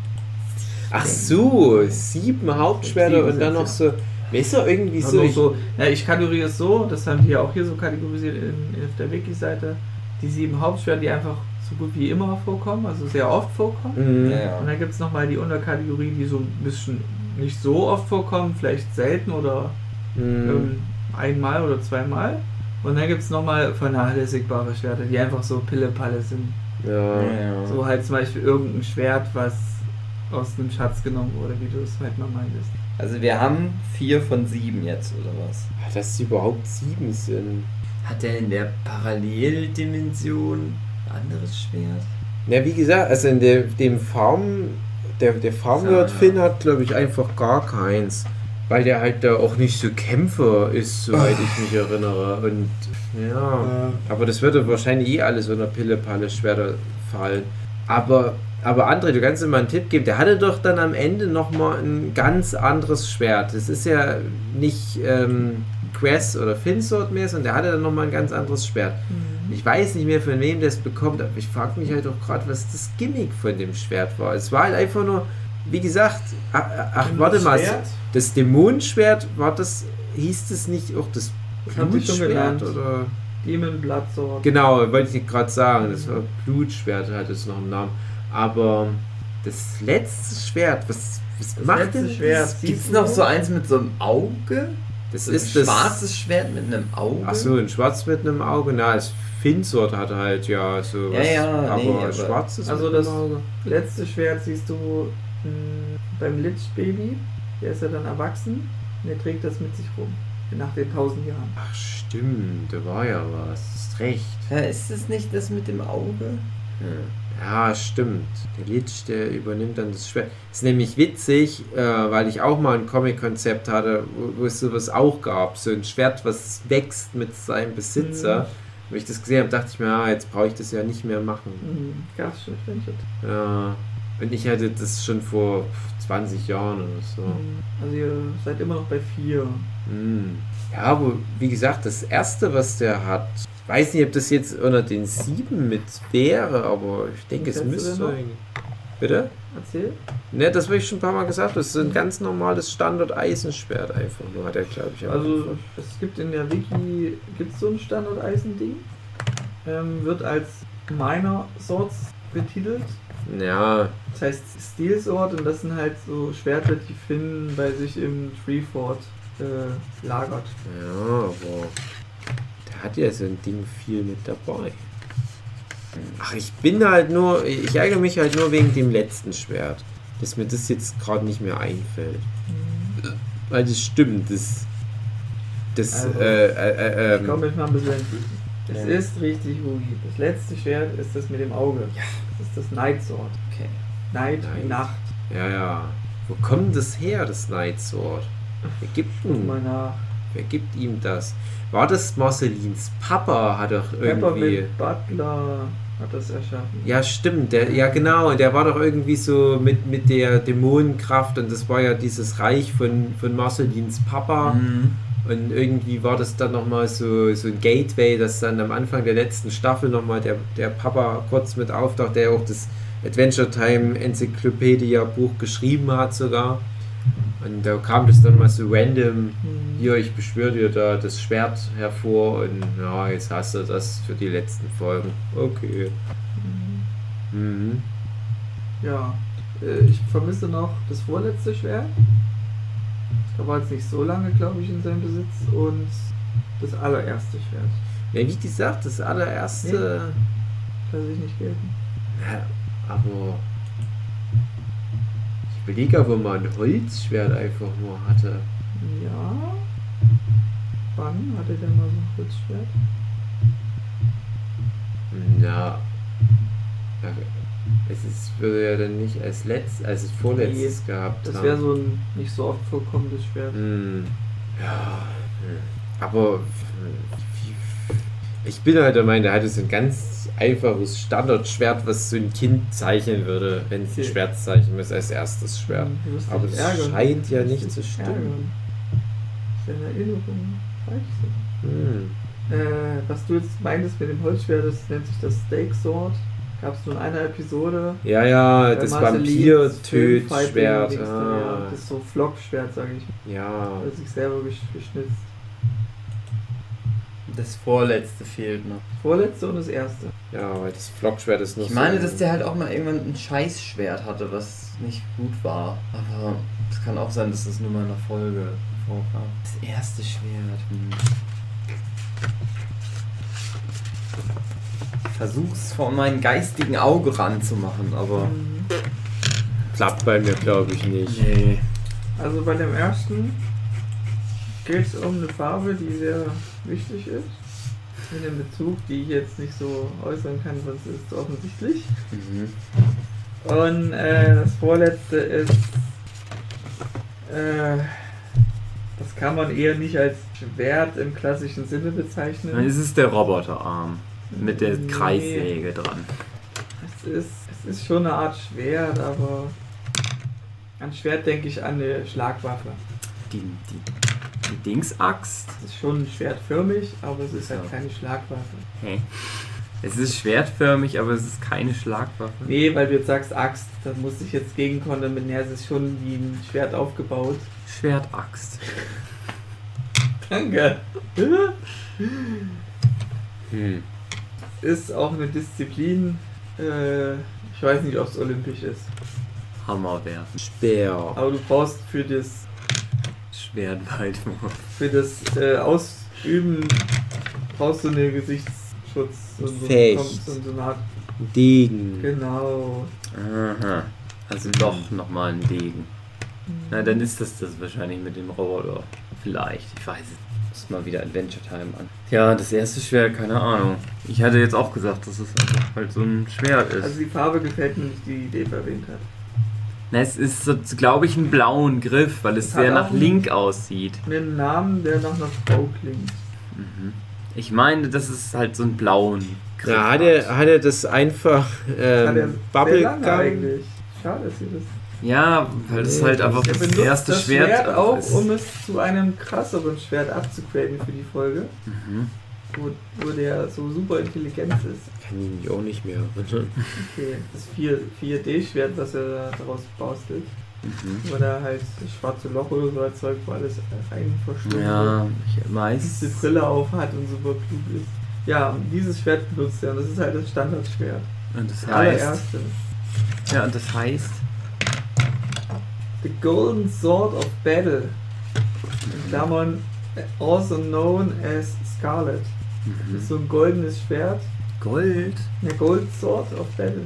Ach so, sieben Hauptschwerter Sieben und dann noch so. Weißt du, irgendwie so. Ich, so, ja, ich kategoriere es so, das haben die ja auch hier so kategorisiert in, auf der Wiki-Seite. Die sieben Hauptschwerter, die einfach so gut wie immer vorkommen, also sehr oft vorkommen. Mhm. Ja, ja. Und dann gibt es nochmal die Unterkategorie, die so ein bisschen nicht so oft vorkommen, vielleicht selten oder Mhm. ähm, einmal oder zweimal. Und dann gibt es nochmal vernachlässigbare Schwerter, die einfach so Pille-Palle sind. Ja. Ja. So halt zum Beispiel irgendein Schwert, was aus einem Schatz genommen wurde, wie du es halt mal meintest. Also wir haben vier von sieben jetzt, oder was? Dass die überhaupt sieben sind. Hat er in der Paralleldimension ein anderes Schwert? Ja, wie gesagt, also in der, dem Farm, der, der Farmwirt So, ja. Finn hat, glaube ich, einfach gar keins. Weil der halt da auch nicht so Kämpfer ist, soweit ich mich erinnere. Und ja, aber das würde wahrscheinlich eh alles unter Pille-Palle Schwerter fallen. Aber, aber André, du kannst mir mal einen Tipp geben. Der hatte doch dann am Ende nochmal ein ganz anderes Schwert. Das ist ja nicht ähm, Quest oder Finsword mehr, sondern der hatte dann nochmal ein ganz anderes Schwert. Ich weiß nicht mehr, von wem das bekommt, aber ich frage mich halt auch gerade, was das Gimmick von dem Schwert war. Es war halt einfach nur, wie gesagt, ach, ach warte mal, das Dämonenschwert, war das, hieß das nicht auch das Blutschwert oder? Demon Blood Sword. Genau, wollte ich gerade sagen, das war Blutschwert, hat es noch einen Namen. Aber das letzte Schwert, was, was Das macht denn Schwert. das? Gibt es noch so eins mit so einem Auge? Das ist ein das schwarzes Schwert mit einem Auge? Ach so, ein Schwarz mit einem Auge. Na, das Finsword hat halt ja so Ja, was, ja, aber nee, aber- schwarzes Also mit das einem Auge. letzte Schwert siehst du mh, beim Lich Baby. Der ist ja dann erwachsen und der trägt das mit sich rum. Nach den tausend Jahren. Ach stimmt, da war ja was. Ist recht. Ja, ist es nicht das mit dem Auge? Ja, stimmt. Der Lich, der übernimmt dann das Schwert. Ist nämlich witzig, äh, weil ich auch mal ein Comic-Konzept hatte, wo, wo es sowas auch gab. So ein Schwert, was wächst mit seinem Besitzer. Mhm. Wo ich das gesehen habe, dachte ich mir, ah, jetzt brauche ich das ja nicht mehr machen. Mhm. Gab's schon. Ja. Und ich hatte das schon vor 20 Jahren oder so. Mhm. Also ihr seid immer noch bei vier. Hm. Ja, aber wie gesagt, das erste, was der hat, weiß nicht, ob das jetzt unter den sieben mit wäre, aber ich denke, es müsste. irgendwie- Bitte? Erzähl. Ne, das habe ich schon ein paar Mal gesagt. Das ist ein ganz normales Standard-Eisenschwert einfach nur, hat er, glaube ich. Also Anfang. es gibt in der Wiki gibt's so ein Standard-Eisen-Ding. Ähm, wird als Minor Swords betitelt. Ja, Das heißt Steel Sword und das sind halt so Schwerter, die Finn bei sich im Treefort äh, lagert. ja, aber hat ja so ein Ding viel mit dabei. Ach, ich bin halt nur, ich ärgere mich halt nur wegen dem letzten Schwert, dass mir das jetzt gerade nicht mehr einfällt. Weil das stimmt, das. Das, Also, äh, äh, äh, Ich komme ähm, mich mal ein bisschen entschließen. Es Ja. ist richtig, Hugi. Das letzte Schwert ist das mit dem Auge. Ja. Das ist das Night Sword. Okay. Night, Night. wie Nacht. ja, ja. Wo kommt das her, das Night Sword? Wer gibt, Guck mal ihm, nach. wer gibt ihm das? War das Marcelins Papa, hat doch irgendwie. Peppermint Butler hat das erschaffen. Ja, stimmt. Der, ja, genau. Der war doch irgendwie so mit, mit der Dämonenkraft und das war ja dieses Reich von, von Marcelins Papa. Mhm. Und irgendwie war das dann nochmal so, so ein Gateway, dass dann am Anfang der letzten Staffel nochmal der, der Papa kurz mit auftaucht, der auch das Adventure Time Enzyklopädia Buch geschrieben hat sogar. Und da kam das dann mal so random, Hm. hier, ich beschwöre dir da das Schwert hervor und ja, jetzt hast du das für die letzten Folgen. Okay. Mhm. Ja, äh, ich vermisse noch das vorletzte Schwert. Da war jetzt nicht so lange, glaube ich, in seinem Besitz. Und das allererste Schwert. Ja, wie gesagt, das allererste. Lasse ich nicht gelten. Ja, aber. Überlege, ob er mal ein Holzschwert einfach nur hatte. Ja. Wann hatte der mal so ein Holzschwert? Ja. ja es ist, würde ja dann nicht als letztes, als vorletztes gehabt Das wäre so ein nicht so oft vorkommendes Schwert. Hm. Ja. hm. Aber wie- ich bin halt der Meinung, der hatte so ein ganz einfaches Standardschwert, was so ein Kind zeichnen würde, wenn es ein Okay. Schwert zeichnen muss als erstes Schwert. Wirst Aber das ärgern. scheint ja nicht zu stimmen. Deine Erinnerungen falsch sind. Hm. Äh, was du jetzt meintest mit dem Holzschwert, das nennt sich das Steak Sword. Gab es nur in einer Episode. Ja, ja, das Vampir-Tötschwert. Ah. ja. Das ist so Flockschwert, sage ich. Ja. Hat sich selber gesch geschnitzt. Das vorletzte fehlt noch. Vorletzte und das erste. Ja, weil das Flockschwert ist noch Ich meine, so dass der halt auch mal irgendwann ein Scheißschwert hatte, was nicht gut war. Aber es kann auch sein, dass das nur mal in der Folge vorkam. Das erste Schwert. Hm. Ich versuch's vor meinem geistigen Auge ranzumachen, aber. Mhm. klappt bei mir, glaube ich, nicht. Nee. Also bei dem ersten geht es um eine Farbe, die sehr wichtig ist. In dem Bezug, die ich jetzt nicht so äußern kann, sonst ist es offensichtlich. Mhm. Und äh, das vorletzte ist. Äh, das kann man eher nicht als Schwert im klassischen Sinne bezeichnen. Dann ist es der Roboterarm mit der Nee. Kreissäge dran. Es ist, es ist schon eine Art Schwert, aber an Schwert denke ich an eine Schlagwaffe. Die, die, die Dingsaxt. Es ist schon schwertförmig, aber es ist halt Ja. keine Schlagwaffe. Hä? Es ist schwertförmig, aber es ist keine Schlagwaffe. Nee, weil du jetzt sagst Axt, da musste ich jetzt gegenkontern mit, naja, es ist schon wie ein Schwert aufgebaut. Schwertaxt. Danke. Hm. Ist auch eine Disziplin, äh, ich weiß nicht, ob es olympisch ist. Hammer werfen. Speer. Aber du brauchst für das, Schwertweitwurf. für das äh, Ausüben, brauchst du eine Gesichtsschutz. So, so, Fecht. so, so eine Art, Degen. genau. Aha. Also doch nochmal ein Degen. Na, dann ist das das wahrscheinlich mit dem Roboter. Vielleicht, ich weiß es. Muss mal wieder Adventure Time an. Ja, das erste Schwert, keine Ahnung. Ich hatte jetzt auch gesagt, dass es einfach halt so ein Schwert ist. Also die Farbe gefällt mir nicht, die die Eva erwähnt hat. Na, es ist, so, glaube ich, ein blauen Griff, weil es Es sehr nach Link aussieht. Einen Namen, der nach einer Frau klingt. Mhm. Ich meine, das ist halt so ein blauen Griff. Ja, hat er, hat er das einfach Hat er ähm, sehr lange Bubblegum? eigentlich. Schade, dass sie das Ja, weil das Nee, halt einfach das benutzt erste das Schwert, Schwert auch, ist. um es zu einem krasseren Schwert abzugraden für die Folge, Mhm. Wo, wo der so super intelligent ist. Kann ich auch nicht mehr. Okay, das 4 4D-Schwert, was er da daraus bastelt, Mhm. wo da halt schwarze Loch oder so erzeugt, wo alles rein verschwunden Ja, ich meist. Brille auf hat und super klug ist. Ja, und dieses Schwert benutzt er und das ist halt das Standardschwert. Und das Das heißt. allererste. Ja, und das heißt. The Golden Sword of Battle. In Klammern, also known as Scarlet. Das ist Mhm. so ein goldenes Schwert. Gold. Eine Gold Sword of Battle.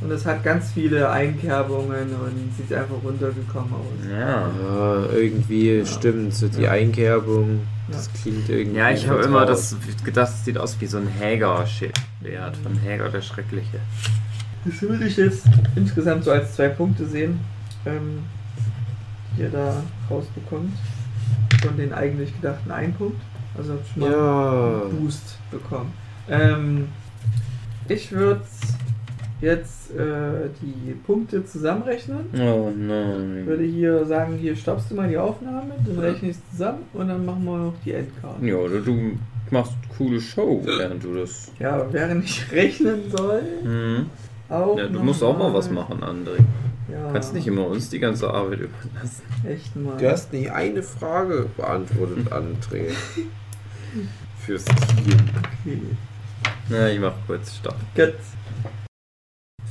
Und es hat ganz viele Einkerbungen und sieht einfach runtergekommen aus. Ja. Ja, irgendwie stimmt, so die Ja. Einkerbung, das klingt irgendwie. Ja, ich habe immer das gedacht, es sieht aus wie so ein Häger-Schwert von Häger der Schreckliche. Das würde ich jetzt insgesamt so als zwei Punkte sehen, ähm, die ihr da rausbekommt. Von den eigentlich gedachten einen Punkt. Also schon mal Ja. einen Boost bekommen. Ähm, ich würde jetzt äh, die Punkte zusammenrechnen. Oh Ich nein. würde hier sagen, hier stoppst du mal die Aufnahme, dann rechne ich es zusammen und dann machen wir noch die Endcard. Ja, oder du machst coole Show, während du das. Ja, während ich *laughs* rechnen soll, Mhm. auch Ja, du musst auch mal mal- was machen, André. Ja, Kannst nicht immer uns die ganze Arbeit überlassen. echt mal. Du hast nicht eine Frage beantwortet, André. *laughs* Fürs Team. Okay. Na, ich mach kurz Stopp. Gut.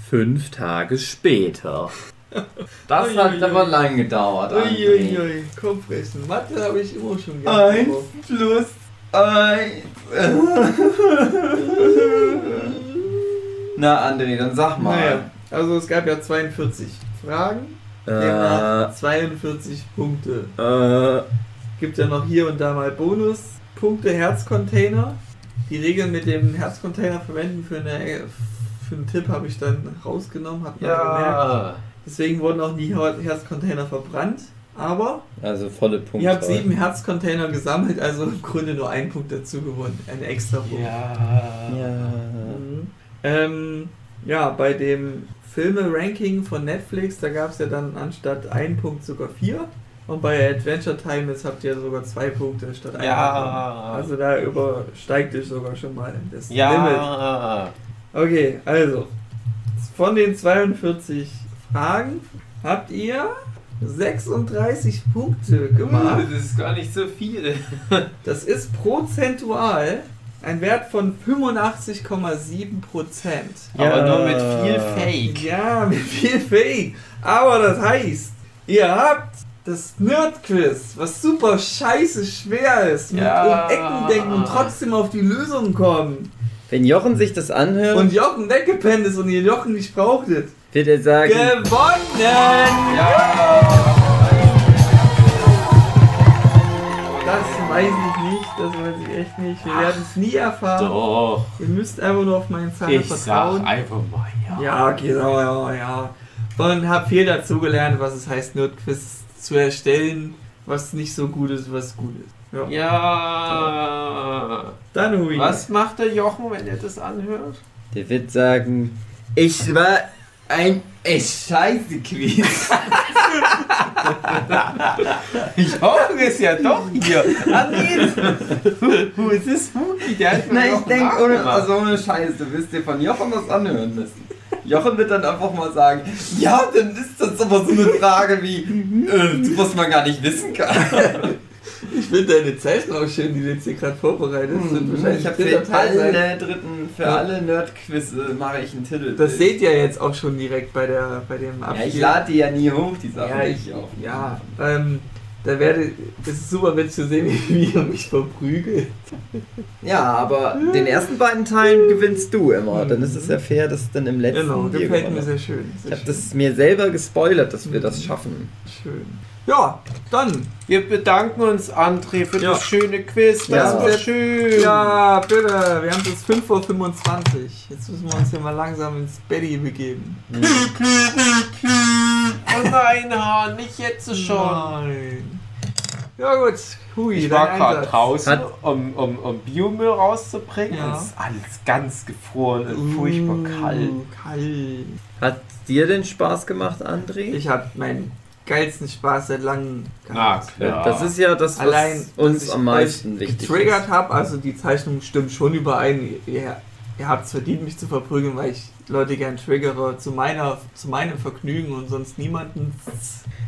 Fünf Tage später. Das Ui, hat ui, aber ui. lang gedauert. Uiuiui, Kopfrechnen. Mathe habe ich immer schon gerne. Eins plus eins. Na, André, dann sag mal. Naja, also es gab ja 42 Fragen, demnach 42 Punkte. Äh, Gibt ja noch hier und da mal Bonuspunkte, Herzcontainer. Die Regeln mit dem Herzcontainer verwenden für, eine, für einen Tipp habe ich dann rausgenommen, hat man gemerkt. Deswegen wurden auch nie Herzcontainer verbrannt. Aber also volle Punkte. ihr habt sieben Herzcontainer gesammelt, also im Grunde nur einen Punkt dazu gewonnen. Ein extra Punkt. Ja. Ja. Mhm. Ähm, ja, bei dem Filme-Ranking von Netflix, da gab es ja dann anstatt ein Punkt sogar vier. Und bei Adventure Time jetzt habt ihr sogar zwei Punkte statt einer. Ja. Also da übersteigt ihr sogar schon mal das Limit. Ja. Okay, also von den 42 Fragen habt ihr 36 Punkte gemacht. Das ist gar nicht so viel. *laughs* Das ist prozentual ein Wert von 85,7 Prozent. Aber nur mit viel Ja. Fake. Ja, mit viel Fake. Aber das heißt, ihr habt das Nerd-Quiz, was super scheiße schwer ist, mit Ja. um Ecken denken und trotzdem auf die Lösung kommen. Wenn Jochen sich das anhört, Und Jochen weggepennt ist und ihr Jochen nicht brauchtet. wird er sagen, Gewonnen! Das weiß ich nicht, das weiß ich echt nicht. Wir werden es nie erfahren. Doch. Ihr müsst einfach nur auf meinen Zahn Ich vertrauen. sag einfach mal ja. Ja, genau, ja, ja. Und hab viel dazugelernt, was es heißt, Nerdquiz zu erstellen, was nicht so gut ist, was gut ist. Ja. Ja. Dann Hui. Was macht der Jochen, wenn er das anhört? der wird sagen, ich war ein echt scheiße Quiz. *laughs* Jochen ist ja doch hier. Ah, nee. Who is this Spooky? Der hat Na, mir ich denke, ohne, also ohne Scheiß, du wirst dir von Jochen was anhören müssen. Jochen wird dann einfach mal sagen, ja, dann ist das aber so eine Frage wie, äh, was man gar nicht wissen kann. Ich finde deine Zeichnung auch schön, die du jetzt hier gerade vorbereitet hast. Sind wahrscheinlich Ich habe für Teil sein. alle dritten, für Ja. alle Nerd-Quizze mache ich einen Titel. Das seht ihr jetzt auch schon direkt bei, der, bei dem Ja, Abspiel. ich lade die ja nie hoch, die Sachen. Ja, ich, auf. ja ähm, da werde, es ist super witzig zu sehen, *laughs* wie ihr mich verprügelt. Ja, aber den ersten beiden Teilen gewinnst du immer. Dann ist es ja fair, dass dann im letzten Genau, gefällt gewonnen mir sehr schön. Ich Sehr habe schön. das mir selber gespoilert, dass wir das schaffen. schön. Ja, dann. Wir bedanken uns, André, für Ja. das schöne Quiz. Das Ja. war schön. Ja, bitte. Wir haben es 5.25 Uhr. Jetzt müssen wir uns hier mal langsam ins Betty begeben. *laughs* Oh nein, Hahn, nicht jetzt schon. Nein. Ja gut, hui, Ich war gerade draußen, Hat- um, um, um Biomüll rauszubringen. Ja. Es ist alles ganz gefroren und furchtbar Uh, kalt. kalt. Hat dir denn Spaß gemacht, André? Ich habe meinen geilsten Spaß seit langem Na klar. Das ist ja das, was Allein, uns am meisten wichtig getriggert ist. habe, also die Zeichnung stimmt schon überein. Ihr, ihr habt es verdient, mich zu verprügeln, weil ich Leute gern triggere zu, meiner, zu meinem Vergnügen und sonst niemanden.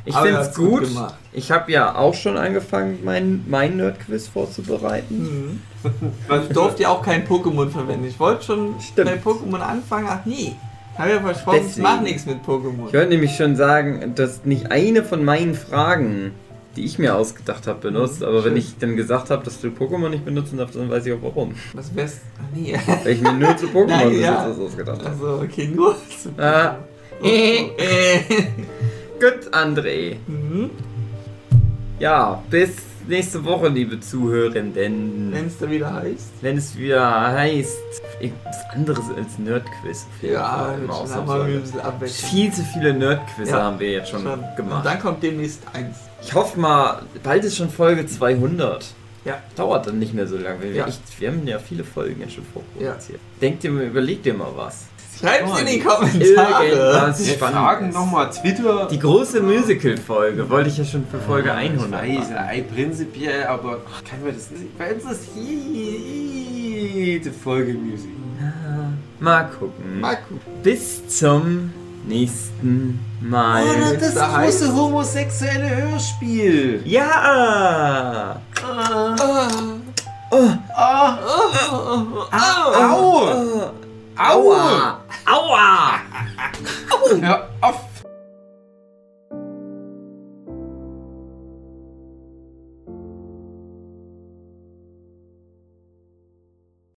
Ich finde es gut. gemacht. Ich habe ja auch schon angefangen, mein, mein Nerd-Quiz vorzubereiten. Mhm. Weil ich durfte ja auch kein Pokémon verwenden. Ich wollte schon Stimmt. bei Pokémon anfangen. Ach nee. Habe ja versprochen, ich Deswegen. mache nichts mit Pokémon. Ich wollte nämlich schon sagen, dass nicht eine von meinen Fragen, die ich mir ausgedacht habe, benutzt. Mhm, Aber wenn schön. ich dann gesagt habe, dass du Pokémon nicht benutzen darfst, dann weiß ich auch warum. Was wär's? Ach nee. Weil ich mir nur zu *laughs* Pokémon Nein, ja. Besitzers ausgedacht habe. Also, okay, nur. zu Ah. Pokémon. Äh. *laughs* Gut, André. Mhm. Ja, bis nächste Woche, liebe Zuhörenden. Wenn es da wieder heißt. Wenn es wieder heißt, irgendwas anderes als Nerdquiz. Ja, immer wir ein bisschen Abwechslung. Viel zu viele Nerdquizze Ja, haben wir jetzt schon, Schon. Und gemacht. dann kommt demnächst eins. Ich hoffe mal, bald ist schon Folge 200. Ja. Dauert dann nicht mehr so lange. Wir, Ja. echt, wir haben ja viele Folgen jetzt schon vorproduziert. Denkt ihr, mal- überlegt ihr mal was. Schreibt in die Kommentare. Irgendwas Wir fragen Spannendes. nochmal Twitter. Die große Musical-Folge wollte ich ja schon für Folge 100 Ich weiß, machen. ey, prinzipiell, aber kann mir das nicht. Bei uns ist jede Folge Musik. Mal gucken. Mal gucken. Bis zum nächsten Mal. Oh, das große homosexuelle Hörspiel. Ja! Ah, au! Aua! Aua! Hör auf!